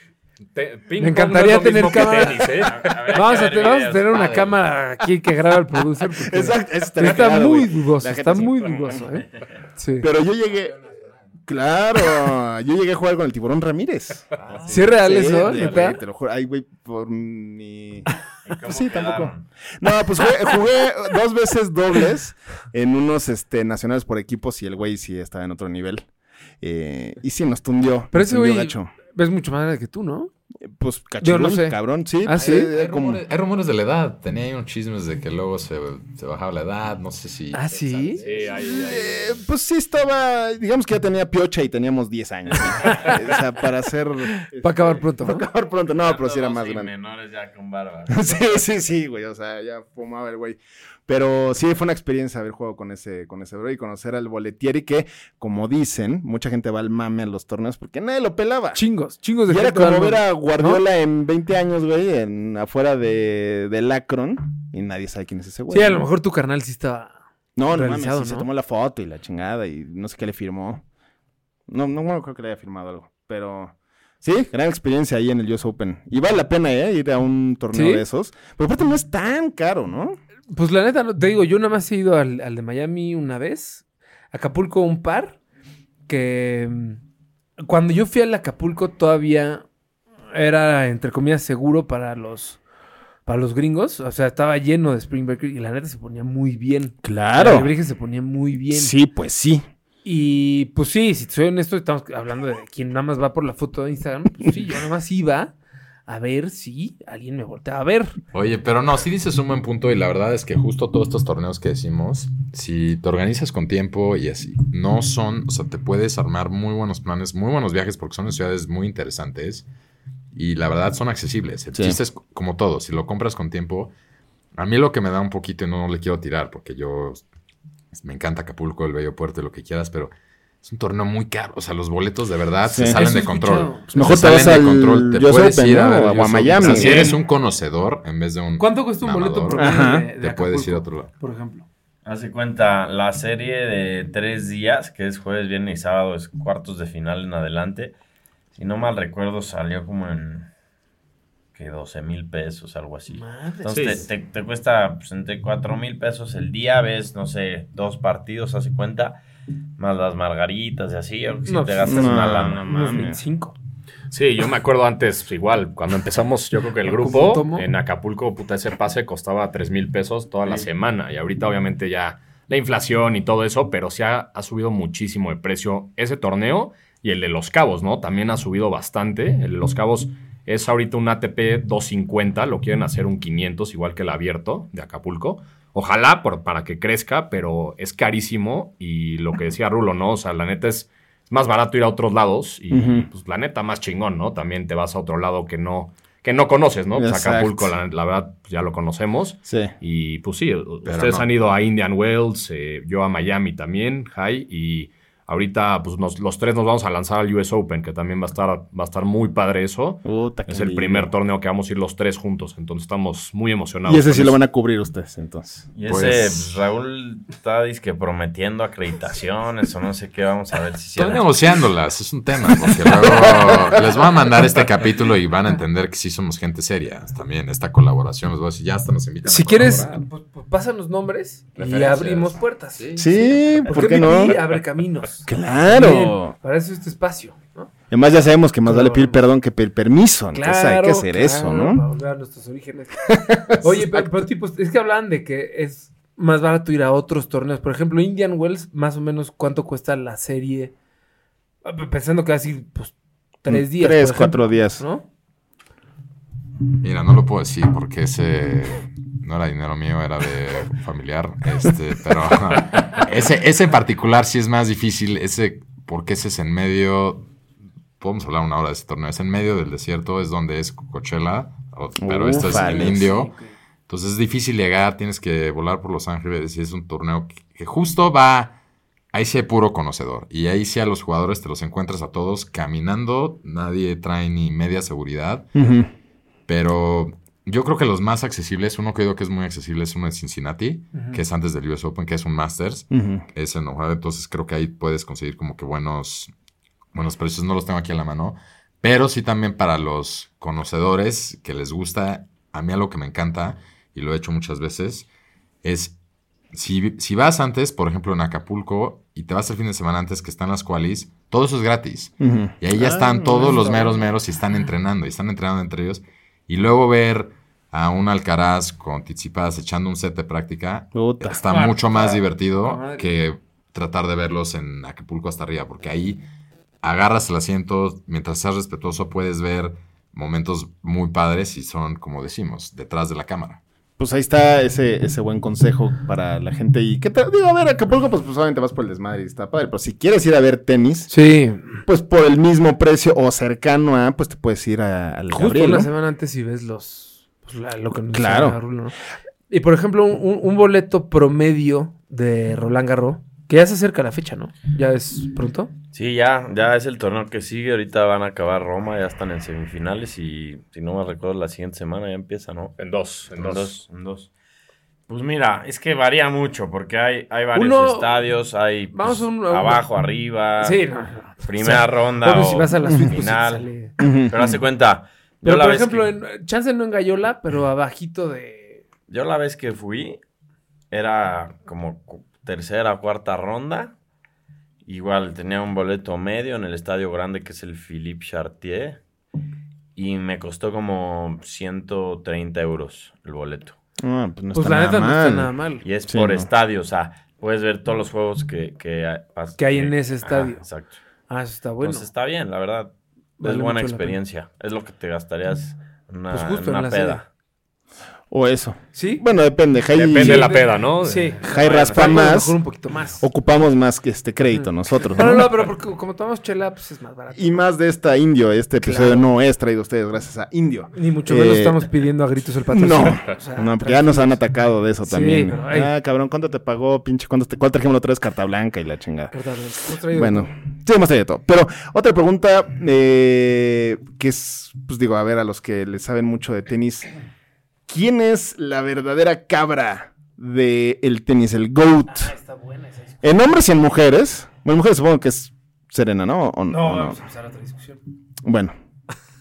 Te- ping Me encantaría no tener cámara. tenis, ¿eh? *laughs* Vamos a, ver te- vamos a videos, tener una padre. cámara aquí que graba el producer. Exacto, Está muy dudoso, está muy dudoso, ¿eh? *laughs* Sí. Pero yo llegué. Claro, yo llegué a jugar con el tiburón Ramírez. ¿Sí es real Sí, eso, güey, neta? Te lo juro. Ay, güey, por mi. ¿Y cómo Sí, tampoco. No, pues jugué, jugué dos veces dobles en unos este, nacionales por equipos y el güey sí estaba en otro nivel. Eh, y sí, nos tundió. Pero nos ese tundió güey gacho. es mucho más grande que tú, ¿no? Eh, Pues cachorro, no sé. cabrón, sí. ¿Ah, sí? eh, Hay como- rumores, hay rumores de la edad. Tenía ahí unos chismes de que luego se, se bajaba la edad. No sé si. ¿Ah, sí? Sí, ahí, ahí. Eh, pues sí estaba, digamos que ya tenía piocha y teníamos 10 años. *laughs* o sea, para hacer... Para acabar pronto, Para ¿no? acabar pronto, no, pero sí era más y grande. menores ya con barba. *laughs* Sí, sí, sí, güey, o sea, ya fumaba el güey. Pero sí fue una experiencia haber jugado con ese, con ese bro y conocer al boletieri que, como dicen, mucha gente va al mame a los torneos porque nadie lo pelaba. Chingos, chingos de Y era gente como va al ver a Guardiola en 20 años, güey, en, afuera de, del Akron y nadie sabe quién es ese güey. Sí, a ¿no? lo mejor tu carnal sí estaba. No, no mames, sí, se ¿no? tomó la foto y la chingada y no sé qué le firmó. No, no creo que le haya firmado algo, pero sí, gran experiencia ahí en el US Open. Y vale la pena, ¿eh? Ir a un torneo ¿Sí? de esos. Pero aparte no es tan caro, ¿no? Pues la neta, te digo, yo nada más he ido al, al de Miami una vez, Acapulco un par, que mm, cuando yo fui al Acapulco todavía era, entre comillas, seguro para los, para los gringos. O sea, estaba lleno de Spring Break y la neta se ponía muy bien. Claro. El alebrije se ponía muy bien. Sí, pues sí. Y pues sí, si te soy honesto, estamos hablando de quien nada más va por la foto de Instagram. Pues sí, yo nada más iba a ver si alguien me volteaba a ver. Oye, pero no, sí dices un buen punto y la verdad es que justo todos estos torneos que decimos, si te organizas con tiempo y así, no son, o sea, te puedes armar muy buenos planes, muy buenos viajes porque son en ciudades muy interesantes y la verdad son accesibles. El Sí. chiste es como todo, si lo compras con tiempo, a mí lo que me da un poquito y no le quiero tirar porque yo me encanta Acapulco, el Bello Puerto, lo que quieras, pero es un torneo muy caro. O sea, los boletos de verdad Sí. se salen Eso de control. Pues mejor Se te vas salen de al control. Te US puedes Open, ir a ¿no? a. Miami, O sea, si eres un conocedor en vez de un. ¿Cuánto cuesta un boleto Ajá. de, de Te puedes ir a otro lado. Por ejemplo. Hace cuenta, la serie de tres días, que es jueves, viernes y sábado, es cuartos de final en adelante. Si no mal recuerdo, salió como en que 12 mil pesos, algo así. Madre. Entonces te, te- te cuesta pues, entre 4 mil pesos el día, ves, no sé, dos partidos, hace cuenta, más las margaritas y así, yo creo que sí No, te pues, gastas no, una lana. mames. 25. Sí, yo me acuerdo antes, igual, cuando empezamos, yo creo que el ¿Cómo grupo en Acapulco, puta, ese pase costaba 3 mil pesos toda la semana. Y ahorita, obviamente, ya la inflación y todo eso, pero sí ha, ha subido muchísimo de precio ese torneo y el de Los Cabos, ¿no? También ha subido bastante. El de Los Cabos es ahorita un ATP 250, lo quieren hacer un 500, igual que el abierto de Acapulco. Ojalá por, para que crezca, pero es carísimo y lo que decía Rulo, ¿no? O sea, la neta es es más barato ir a otros lados y pues la neta más chingón, ¿no? También te vas a otro lado que no que no conoces, ¿no? Pues. Acapulco, la, la verdad, pues, ya lo conocemos. Sí. Y pues sí, ustedes no. han ido a Indian Wells, eh, yo a Miami también, High, y ahorita pues nos- los tres nos vamos a lanzar al US Open, que también va a estar, va a estar muy padre eso. Puta, qué Es el lindo. primer torneo que vamos a ir los tres juntos, entonces estamos muy emocionados. Y ese sí lo van a cubrir ustedes, entonces. Y ese, Pues- pues, Raúl está disque prometiendo acreditaciones o no sé qué, vamos a ver si Estoy negociándolas, es un tema, porque luego les voy a mandar este capítulo y van a entender que sí somos gente seria. También esta colaboración, les voy a decir, ya hasta nos invitan. Si a quieres, pues, pues, pásanos nombres y abrimos puertas. Sí. Sí, ¿por qué no? MVP abre caminos. Claro. Para eso este espacio, ¿no? Además ya sabemos que más vale pedir Claro. perdón que pedir permiso. Entonces hay Claro, que hacer eso, claro, ¿no? Para a nuestros orígenes. *laughs* Oye, pero, pero, tipo, es que hablan de que es más barato ir a otros torneos. Por ejemplo, Indian Wells, más o menos, ¿cuánto cuesta la serie? Ah, Pensando que así, pues, tres días. Tres, por cuatro días. ¿No? Mira, no lo puedo decir porque ese no era dinero mío, era de familiar. Este, pero *laughs* ese, ese en particular sí es más difícil. Ese, porque ese es en medio. Podemos hablar una hora de ese torneo. Es en medio del desierto, es donde es Coachella, pero este es en Ufales. indio. Entonces es difícil llegar, tienes que volar por Los Ángeles y es un torneo que, que justo va. Ahí sí hay puro conocedor. Y ahí sí a los jugadores te los encuentras a todos caminando. Nadie trae ni media seguridad. Pero yo creo que los más accesibles, uno que digo que es muy accesible es uno de Cincinnati, que es antes del US Open, que es un Masters. Es en Ohio, entonces creo que ahí puedes conseguir como que buenos, buenos precios. No los tengo aquí a la mano. Pero sí también para los conocedores que les gusta, a mí algo que me encanta, y lo he hecho muchas veces, es si, si vas antes, por ejemplo, en Acapulco, y te vas el fin de semana antes que están las qualis, todo eso es gratis. Y ahí ya Ah, están todos eso los meros meros y están entrenando, y están entrenando entre ellos. Y luego ver a un Alcaraz con Tsitsipas echando un set de práctica Puta. está Claro, mucho más claro. divertido que tratar de verlos en Acapulco hasta arriba, porque ahí agarras el asiento, mientras seas respetuoso puedes ver momentos muy padres y son, como decimos, detrás de la cámara. Pues ahí está ese, ese buen consejo para la gente. Y qué te digo, a ver, Acapulco, pues, pues obviamente vas por el desmadre y está padre. Pero si quieres ir a ver tenis, Sí. pues por el mismo precio o cercano a, pues te puedes ir a- al Justo Gabriel, ¿no? semana antes si ves los... pues, la- lo que nos Claro. Rulo, ¿no? Y por ejemplo, un, un boleto promedio de Roland Garros, que ya se acerca la fecha, ¿no? Ya es pronto. Sí, ya, ya es el torneo que sigue. Ahorita van a acabar Roma, ya están en semifinales y si no me recuerdo la siguiente semana ya empieza, ¿no? En dos, en, En dos. dos, en dos. Pues mira, es que varía mucho porque hay, hay varios Uno- estadios, hay Vamos pues, un- a un- abajo, arriba, Sí, no, no. primera O sea, ronda o si vas a la pues, final. Ujú. Pero hace cuenta, Pero por ejemplo, que, en, chance no en Gallola, pero abajito de... yo la vez que fui era como tercera o cuarta ronda. Igual tenía un boleto medio en el estadio grande que es el Philippe Chartier. Y me costó como 130 euros el boleto. Ah, pues no Pues está la neta no está nada mal. Y es Sí, por no. estadio, o sea, puedes ver todos los juegos que, que, hay- pas- Que hay en ese estadio. exacto. Ah, eso está bueno. Entonces está bien, la verdad. Vale es buena experiencia. Es lo que te gastarías en una, Pues justo en en una la sede. peda. O eso. ¿Sí? Bueno, depende. Jai, Depende Sí, de la peda, ¿no? Sí. Jai Bueno, raspa a lo más. mejor un poquito más. Ocupamos más que este crédito nosotros. No, ¿no? no, no, pero porque como tomamos chela, pues es más barato. Y más de esta Indio. Este episodio Claro. no es traído a ustedes gracias a Indio. Ni mucho menos Eh, estamos pidiendo a gritos el patrocinio. No, O sea, no, porque ya nos han atacado de eso Sí, también. pero, ay. Ah, cabrón, ¿cuánto te pagó, pinche? ¿Cuánto te, ¿Cuál trajimos la otra vez? Carta blanca y la chingada. Bueno, sí, hemos traído todo. Pero otra pregunta eh, que es, pues digo, a ver, a los que le saben mucho de tenis. ¿Quién es la verdadera cabra del tenis, el GOAT? Ah, está buena esa discusión. En hombres y en mujeres. Bueno, en mujeres supongo que es Serena, ¿no? ¿O, No, o vamos a empezar otra discusión. Bueno.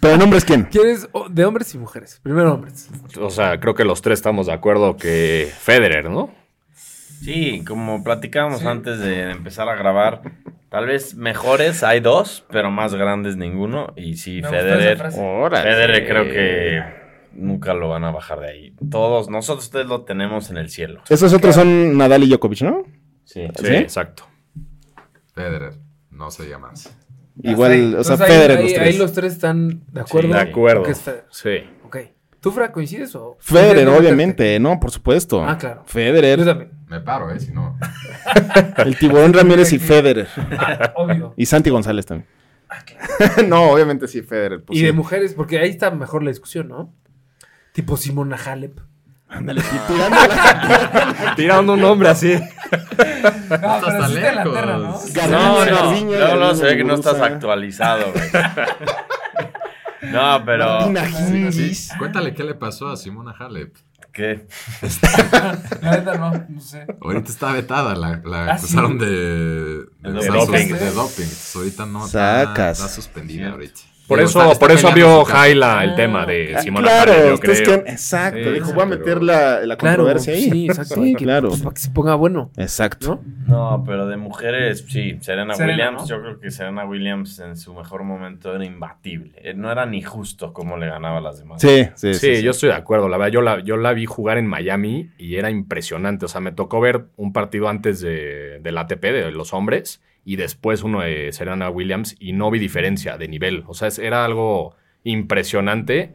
Pero en hombres, ¿quién? ¿Quieres o- de hombres y mujeres? Primero hombres. O sea, creo que los tres estamos de acuerdo que Federer, ¿no? Sí, como platicábamos antes de empezar a grabar, tal vez mejores hay dos, pero más grandes ninguno. Y sí, Me Federer. Federer creo que nunca lo van a bajar de ahí. Todos, nosotros ustedes lo tenemos en el cielo. Esos otros son Nadal y Djokovic, ¿no? Sí. Sí, ¿Sí? exacto. Federer, no se diga más. Igual, o sea, ahí- Federer ahí, los ahí tres. los tres están de acuerdo. de acuerdo. Que es Federer. Sí. Ok. ¿Tú, Fra, coincides o...? Federer, ¿Quieres no obviamente, no, por supuesto. Ah, claro. Yo Federer, también. Me paro, ¿eh? Si no. *laughs* el tiburón Ramírez y *laughs* Federer. *laughs* Obvio. Y Santi González también. no, obviamente sí, Federer. pues y sí. de mujeres, porque ahí está mejor la discusión, ¿no? Tipo Simona Halep. Ándale, y tirándola. *laughs* Tirando un nombre así. No, sí está la lejos. terra, ¿no? No, no, no, no, se ve que no estás actualizado, güey. *laughs* No, pero... Martina Sí, Hingis. Cuéntale qué le pasó a Simona Halep. ¿Qué? *laughs* La neta no, no sé. Ahorita está vetada, la, la Ah, acusaron sí. de, de, De doping. de doping. Entonces, ahorita no está, Sacas. está suspendida Cierto. ahorita. Por Digo, eso, está- está por eso casa. Jaila el tema de Ah, Simona claro, yo creen- exacto. Sí, dijo, voy a pero- meter la, la Claro, controversia ahí. sí, exacto. Sí, que- claro. pues, para que se ponga bueno, Exacto. ¿no? No, pero de mujeres, sí, Serena, Serena, Williams, ¿no? yo creo que Serena Williams en su mejor momento era imbatible. Eh, No era ni justo cómo le ganaba a las demás. Sí, sí, Sí, sí. yo estoy de acuerdo. La verdad, yo la, yo la vi jugar en Miami y era impresionante. O sea, me tocó ver un partido antes de, del ATP, de los hombres, y después uno de Serena Williams, y no vi diferencia de nivel. O sea, es- era algo impresionante.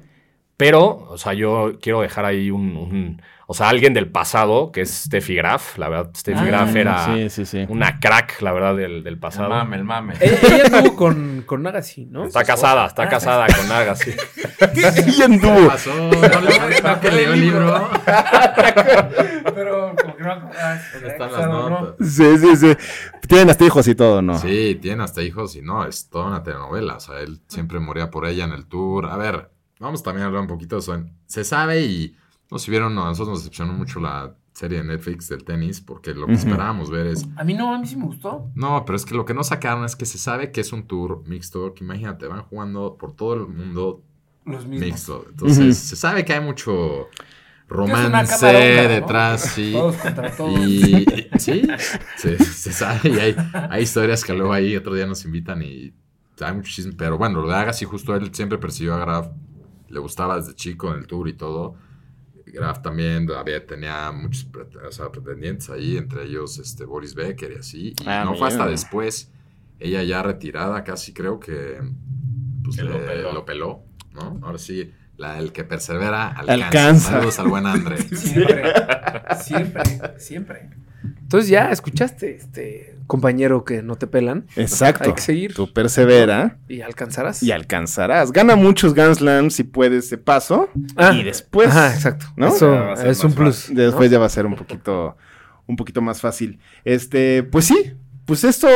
Pero, o sea, yo quiero dejar ahí un, un- o sea, alguien del pasado, que es Steffi Graf. La verdad, Steffi Ah, Graf era Sí, sí, sí. una crack, la verdad, del, del El pasado. mame, el mame. Ella, ella anduvo con, con Agassi, ¿no? Está casada, está casada con Agassi. *laughs* Y anduvo. pasó? ¿No, le- *laughs* no que leyó el libro? *laughs* ¿Dónde están las notas? Sí, sí, sí. Tienen hasta hijos y todo, ¿no? Sí, tiene hasta hijos y no, es toda una telenovela. O sea, él siempre moría por ella en el tour. A ver, vamos también a hablar un poquito de eso. Se sabe y no si vieron, no, a nosotros nos decepcionó mucho la serie de Netflix del tenis porque lo que esperábamos ver es... A mí no, a mí sí me gustó. No, pero es que lo que no sacaron es que se sabe que es un tour mixto, que imagínate, van jugando por todo el mundo Los mismos. mixto. Entonces, se sabe que hay mucho romance detrás, sí. Todos contra todos. Y sí, se, se sabe y hay, hay historias que luego ahí otro día nos invitan y hay mucho chisme. Pero bueno, lo de Agassi, justo él siempre persiguió a Graf, le gustaba desde chico en el tour y todo. Graf también había, tenía muchos pre- o sea, pretendientes ahí, entre ellos este, Boris Becker y así. Y Ah, no fue hasta después, ella ya retirada, casi creo que pues, peló. lo peló, ¿no? Ahora sí, la, el que persevera alcanza. Alcanza. Saludos al buen André. *laughs* Siempre, siempre, siempre. Entonces ya escuchaste, este compañero que no te pelan. Exacto. Hay que seguir. Tú persevera Y alcanzarás. y alcanzarás. Gana muchos Grand Slams si puedes de paso. Ah, y después. Ajá, exacto. ¿no? Eso es un plus. Después ya va a ser un poquito, un poquito más fácil. Este, pues sí, pues esto,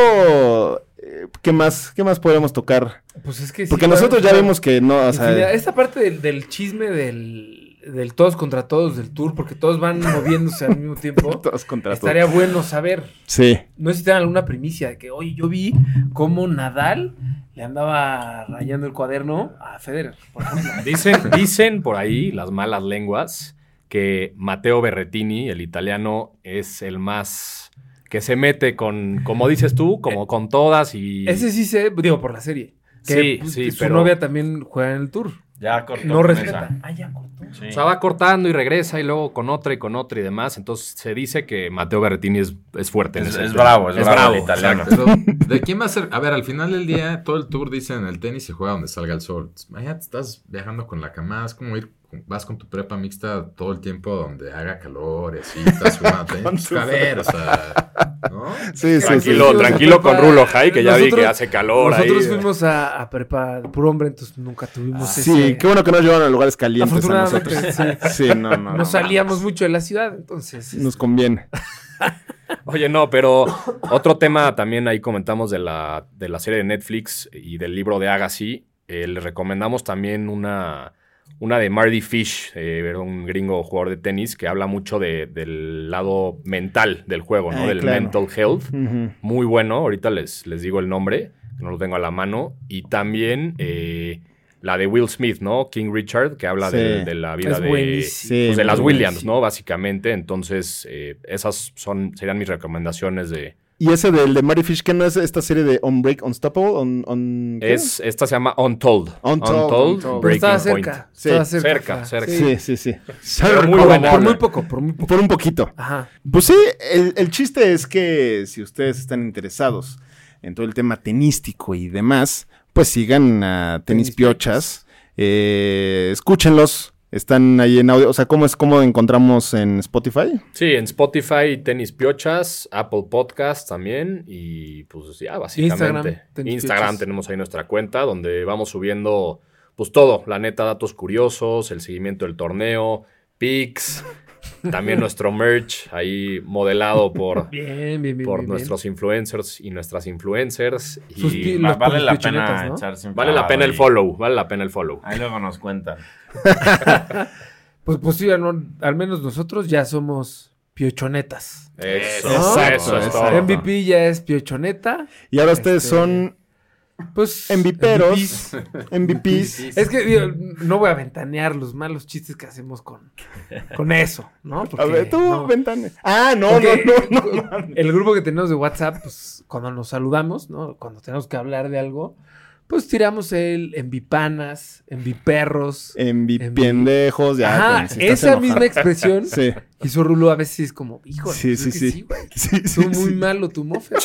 eh, ¿qué más, qué más podemos tocar? Pues es que sí, Porque nosotros ya vimos que no, o infinidad. sea, Esta parte del, del chisme del, del todos contra todos del tour, porque todos van *laughs* moviéndose al mismo tiempo. *laughs* todos contra todos. Estaría bueno saber. Sí, No sé si tienen alguna primicia de que, oye, yo vi cómo Nadal le andaba rayando el cuaderno a Federer, por. *laughs* Dicen, dicen por ahí las malas lenguas que Matteo Berretini, el italiano, es el más que se mete con, como dices tú, como con todas y... Ese sí sé, digo, por la serie. Que, Sí, pues, sí, su pero- novia también juega en el tour. Ya cortó No respeta. Ah, ya cortó. Sí. O sea, va cortando y regresa y luego con otra y con otra y demás. Entonces se dice que Matteo Berretini es, es fuerte. en Es- ese es bravo, es bravo el italiano. Pero, ¿de quién va a ser? A ver, al final del día, todo el tour dice en el tenis se juega donde salga el sol. Imagínate, estás viajando con la cama, es como ir, vas con tu prepa mixta todo el tiempo donde haga calor y así, estás jugando tenis. A ver, o sea, ¿no? sí, sí, Tranquilo, sí. tranquilo con Rulo Jai, que ya vi que hace calor ahí. Nosotros fuimos a, a prepa puro hombre, entonces nunca tuvimos Sí, ese... qué bueno que nos llevan a lugares calientes a nosotros. Sí, no, no. No salíamos mucho de la ciudad, entonces... Nos conviene. *laughs* Oye, no, pero otro tema también ahí comentamos de la, de la serie de Netflix y del libro de Agassi. Eh, le recomendamos también una, una de Marty Fish, eh, un gringo jugador de tenis que habla mucho de- del lado mental del juego, ¿no? Del claro. mental health. Muy bueno, ahorita les, les digo el nombre, que no lo tengo a la mano. Y también eh, la de Will Smith, ¿no? King Richard, que habla Sí. de, de la vida Es de, pues, de las Williams. ¿no? Básicamente. Entonces, eh, esas son, serían mis recomendaciones de... Y ese del de Mary Fish, que no es esta serie de On Break, Unstoppable, on, on ¿qué? Es, esta se llama Untold. Untold, Untold. Breaking estaba Point. cerca, Sí, estaba cerca. cerca, cerca. Sí, sí, sí. Pero muy Por, buena. por muy poco, por muy poco. Por un poquito. Ajá. Pues sí, el, el chiste es que si ustedes están interesados en todo el tema tenístico y demás, pues sigan a Tenis, Tenis Piochas, eh, escúchenlos, están ahí en audio, o sea, ¿cómo es cómo encontramos en Spotify? Sí, en Spotify, Tenis Piochas, Apple Podcast también y pues ya, básicamente. Instagram, Tenis Instagram Piochas. tenemos ahí nuestra cuenta donde vamos subiendo pues todo, la neta, datos curiosos, el seguimiento del torneo, pics, también *laughs* nuestro merch ahí modelado por, *laughs* Bien, bien, bien. por bien, nuestros influencers y nuestras influencers. Y Va- vale la pena pichonetas, ¿no? echarse un vale la pena el follow, vale la pena el follow. Ahí luego nos cuentan. *laughs* Pues, pues sí, no- al menos nosotros ya somos piochonetas. Eso, Exacto, eso es exacto. todo. MVP ya es piochoneta. Y ahora ustedes Este- son Pues. MVPeros, MVPs. *laughs* Es que digo, no voy a ventanear los malos chistes que hacemos con, con eso, ¿no? A Porque, ver, tú, no. Ah, no, Porque no, no, no. mames. El grupo que tenemos de WhatsApp, pues cuando nos saludamos, ¿no? Cuando tenemos que hablar de algo, pues tiramos el envipanas, enviperros. Envipendejos, ya. Ajá, esa enojado. misma expresión *laughs* Sí. hizo Rulo a veces es como, hijo, Sí, sí, sí. Sí, sí, Estuvo muy sí. malo tu mofe.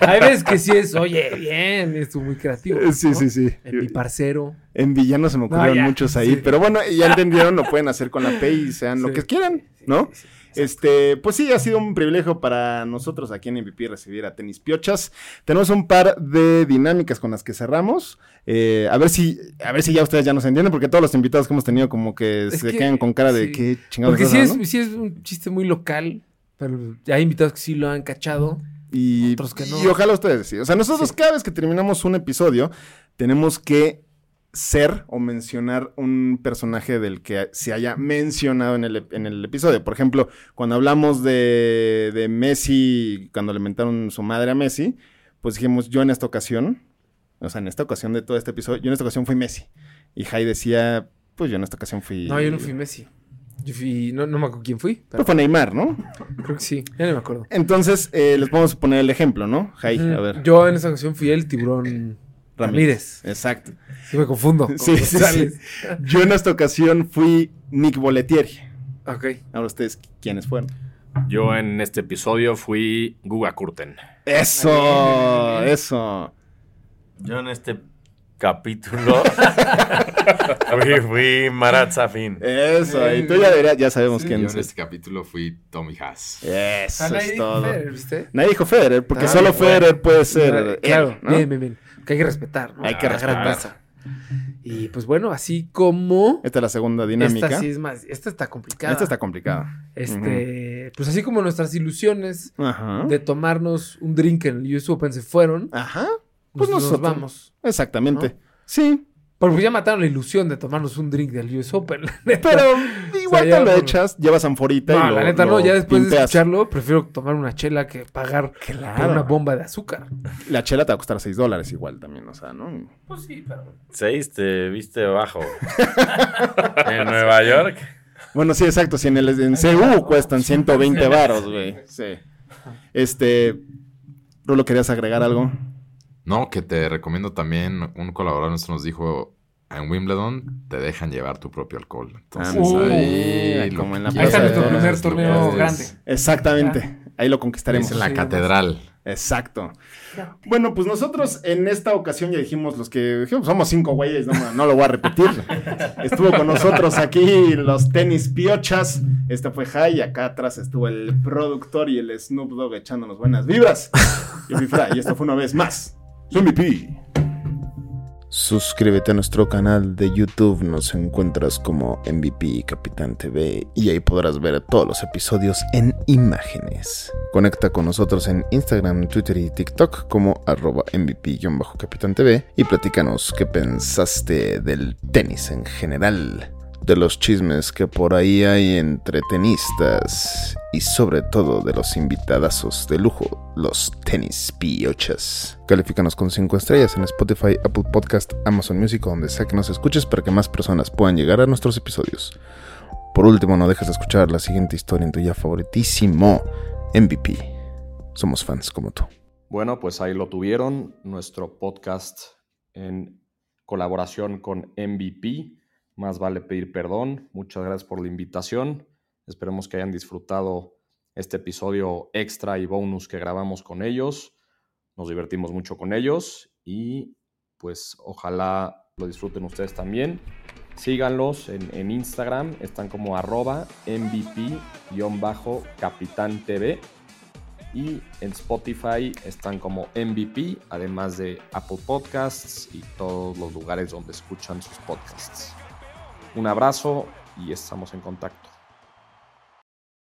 Hay veces que sí es, oye, bien, estuvo muy creativo. Eh, Sí, sí, sí. En mi parcero. En villano se me ocurrieron ya, muchos ahí, sí. pero bueno, ya entendieron, lo pueden hacer con la P y sean lo Sí. que quieran, ¿no? Este, pues sí, ha sido un privilegio para nosotros aquí en MVP recibir a Tenis Piochas. Tenemos un par de dinámicas con las que cerramos. Eh, a ver si, a ver si ya ustedes ya nos entienden, porque todos los invitados que hemos tenido como que Es se que- quedan con cara de sí. qué chingados. Porque sí es, hablando?" sí es un chiste muy local, pero hay invitados que sí lo han cachado. y, otros que no. y ojalá ustedes sí. O sea, nosotros Sí. cada vez que terminamos un episodio, tenemos que ser o mencionar un personaje del que se haya mencionado en el, en el episodio. Por ejemplo, cuando hablamos de, de Messi, cuando le mentaron su madre a Messi, pues dijimos, yo en esta ocasión, o sea, en esta ocasión de todo este episodio, yo en esta ocasión fui Messi. Y Jai decía, pues yo en esta ocasión fui... No, yo no fui Messi. Yo fui, no, no me acuerdo quién fui, Pero pero fue Neymar, ¿no? creo que sí, ya no me acuerdo. Entonces, eh, les podemos poner el ejemplo, ¿no? Jai, a ver. Yo en esa ocasión fui el tiburón Ramírez. Exacto. Sí me confundo. con *laughs* Sí, sí, sí. Yo en esta ocasión fui Nick Boletieri. Ok. Ahora ustedes, ¿quiénes fueron? Yo en este episodio fui Guga Kurten. Eso, eso. Yo en este capítulo *laughs* fui, fui Marat Safin. Eso. Y tú ya, dirás- ya sabemos Yo quién en es. este capítulo fui Tommy Haas. Eso Ah, nadie es dijo todo. Federer, ¿viste? Nadie dijo Federer, porque Ah, solo bueno. Federer puede ser. Él, claro, ¿no? bien, bien, bien. Que hay que respetar, ¿no? Hay que gran respetar. Y pues bueno, así como. Esta es la segunda dinámica. Esta sí es más. Esta está complicada. Esta está complicada. Este. Pues así como nuestras ilusiones de tomarnos un drink en el US Open se fueron, Ajá. Pues pues nos, nosotros. vamos. Exactamente. Sí. Porque ya mataron la ilusión de tomarnos un drink del US Open. la neta. Pero igual O sea, te lo echas, llevas anforita y No, lo la neta lo no, ya después de escucharlo, prefiero tomar una chela que pagar por una bomba de azúcar. La chela te va a costar 6 dólares igual también, o sea, ¿no? Pues sí, pero. Seis te viste bajo. *laughs* en Nueva York. Bueno, sí, exacto. Si en el en CU cuestan 120 varos, güey. Sí. Este. Rulo, ¿querías agregar algo? No, que te recomiendo también, un colaborador nuestro nos dijo, en Wimbledon te dejan llevar tu propio alcohol. Entonces Ah, ahí... como en la quieras plaza de hacer, toros. primer torneo grande. Exactamente. Ahí lo conquistaremos. Es en la Sí, catedral. Exacto. Bueno, pues nosotros en esta ocasión ya dijimos los que dijimos, somos cinco güeyes, no, no lo voy a repetir. *laughs* Estuvo con nosotros aquí los tenis piochas. Este fue Jai, y acá atrás estuvo el productor y el Snoop Dogg echándonos buenas vibras. Fra, y esto fue una vez más. Su MVP. Suscríbete a nuestro canal de YouTube, nos encuentras como MVP Capitán TV y ahí podrás ver todos los episodios en imágenes. Conecta con nosotros en Instagram, Twitter y TikTok como arroba MVP-Capitán TV y platícanos qué pensaste del tenis en general, de los chismes que por ahí hay entre tenistas y sobre todo de los invitadazos de lujo, los tenis piochas. Califícanos con 5 estrellas en Spotify, Apple Podcast, Amazon Music o donde sea que nos escuches para que más personas puedan llegar a nuestros episodios. Por último, no dejes de escuchar la siguiente historia en tu ya favoritísimo MVP. Somos fans como tú. Bueno, pues ahí lo tuvieron, nuestro podcast en colaboración con MVP. Más vale pedir perdón. Muchas gracias por la invitación. Esperemos que hayan disfrutado este episodio extra y bonus que grabamos con ellos. Nos divertimos mucho con ellos y pues ojalá lo disfruten ustedes también. Síganlos en, Instagram, están como arroba MVP-Capitán TV y en Spotify están como MVP, además de Apple Podcasts y todos los lugares donde escuchan sus podcasts. Un abrazo y estamos en contacto.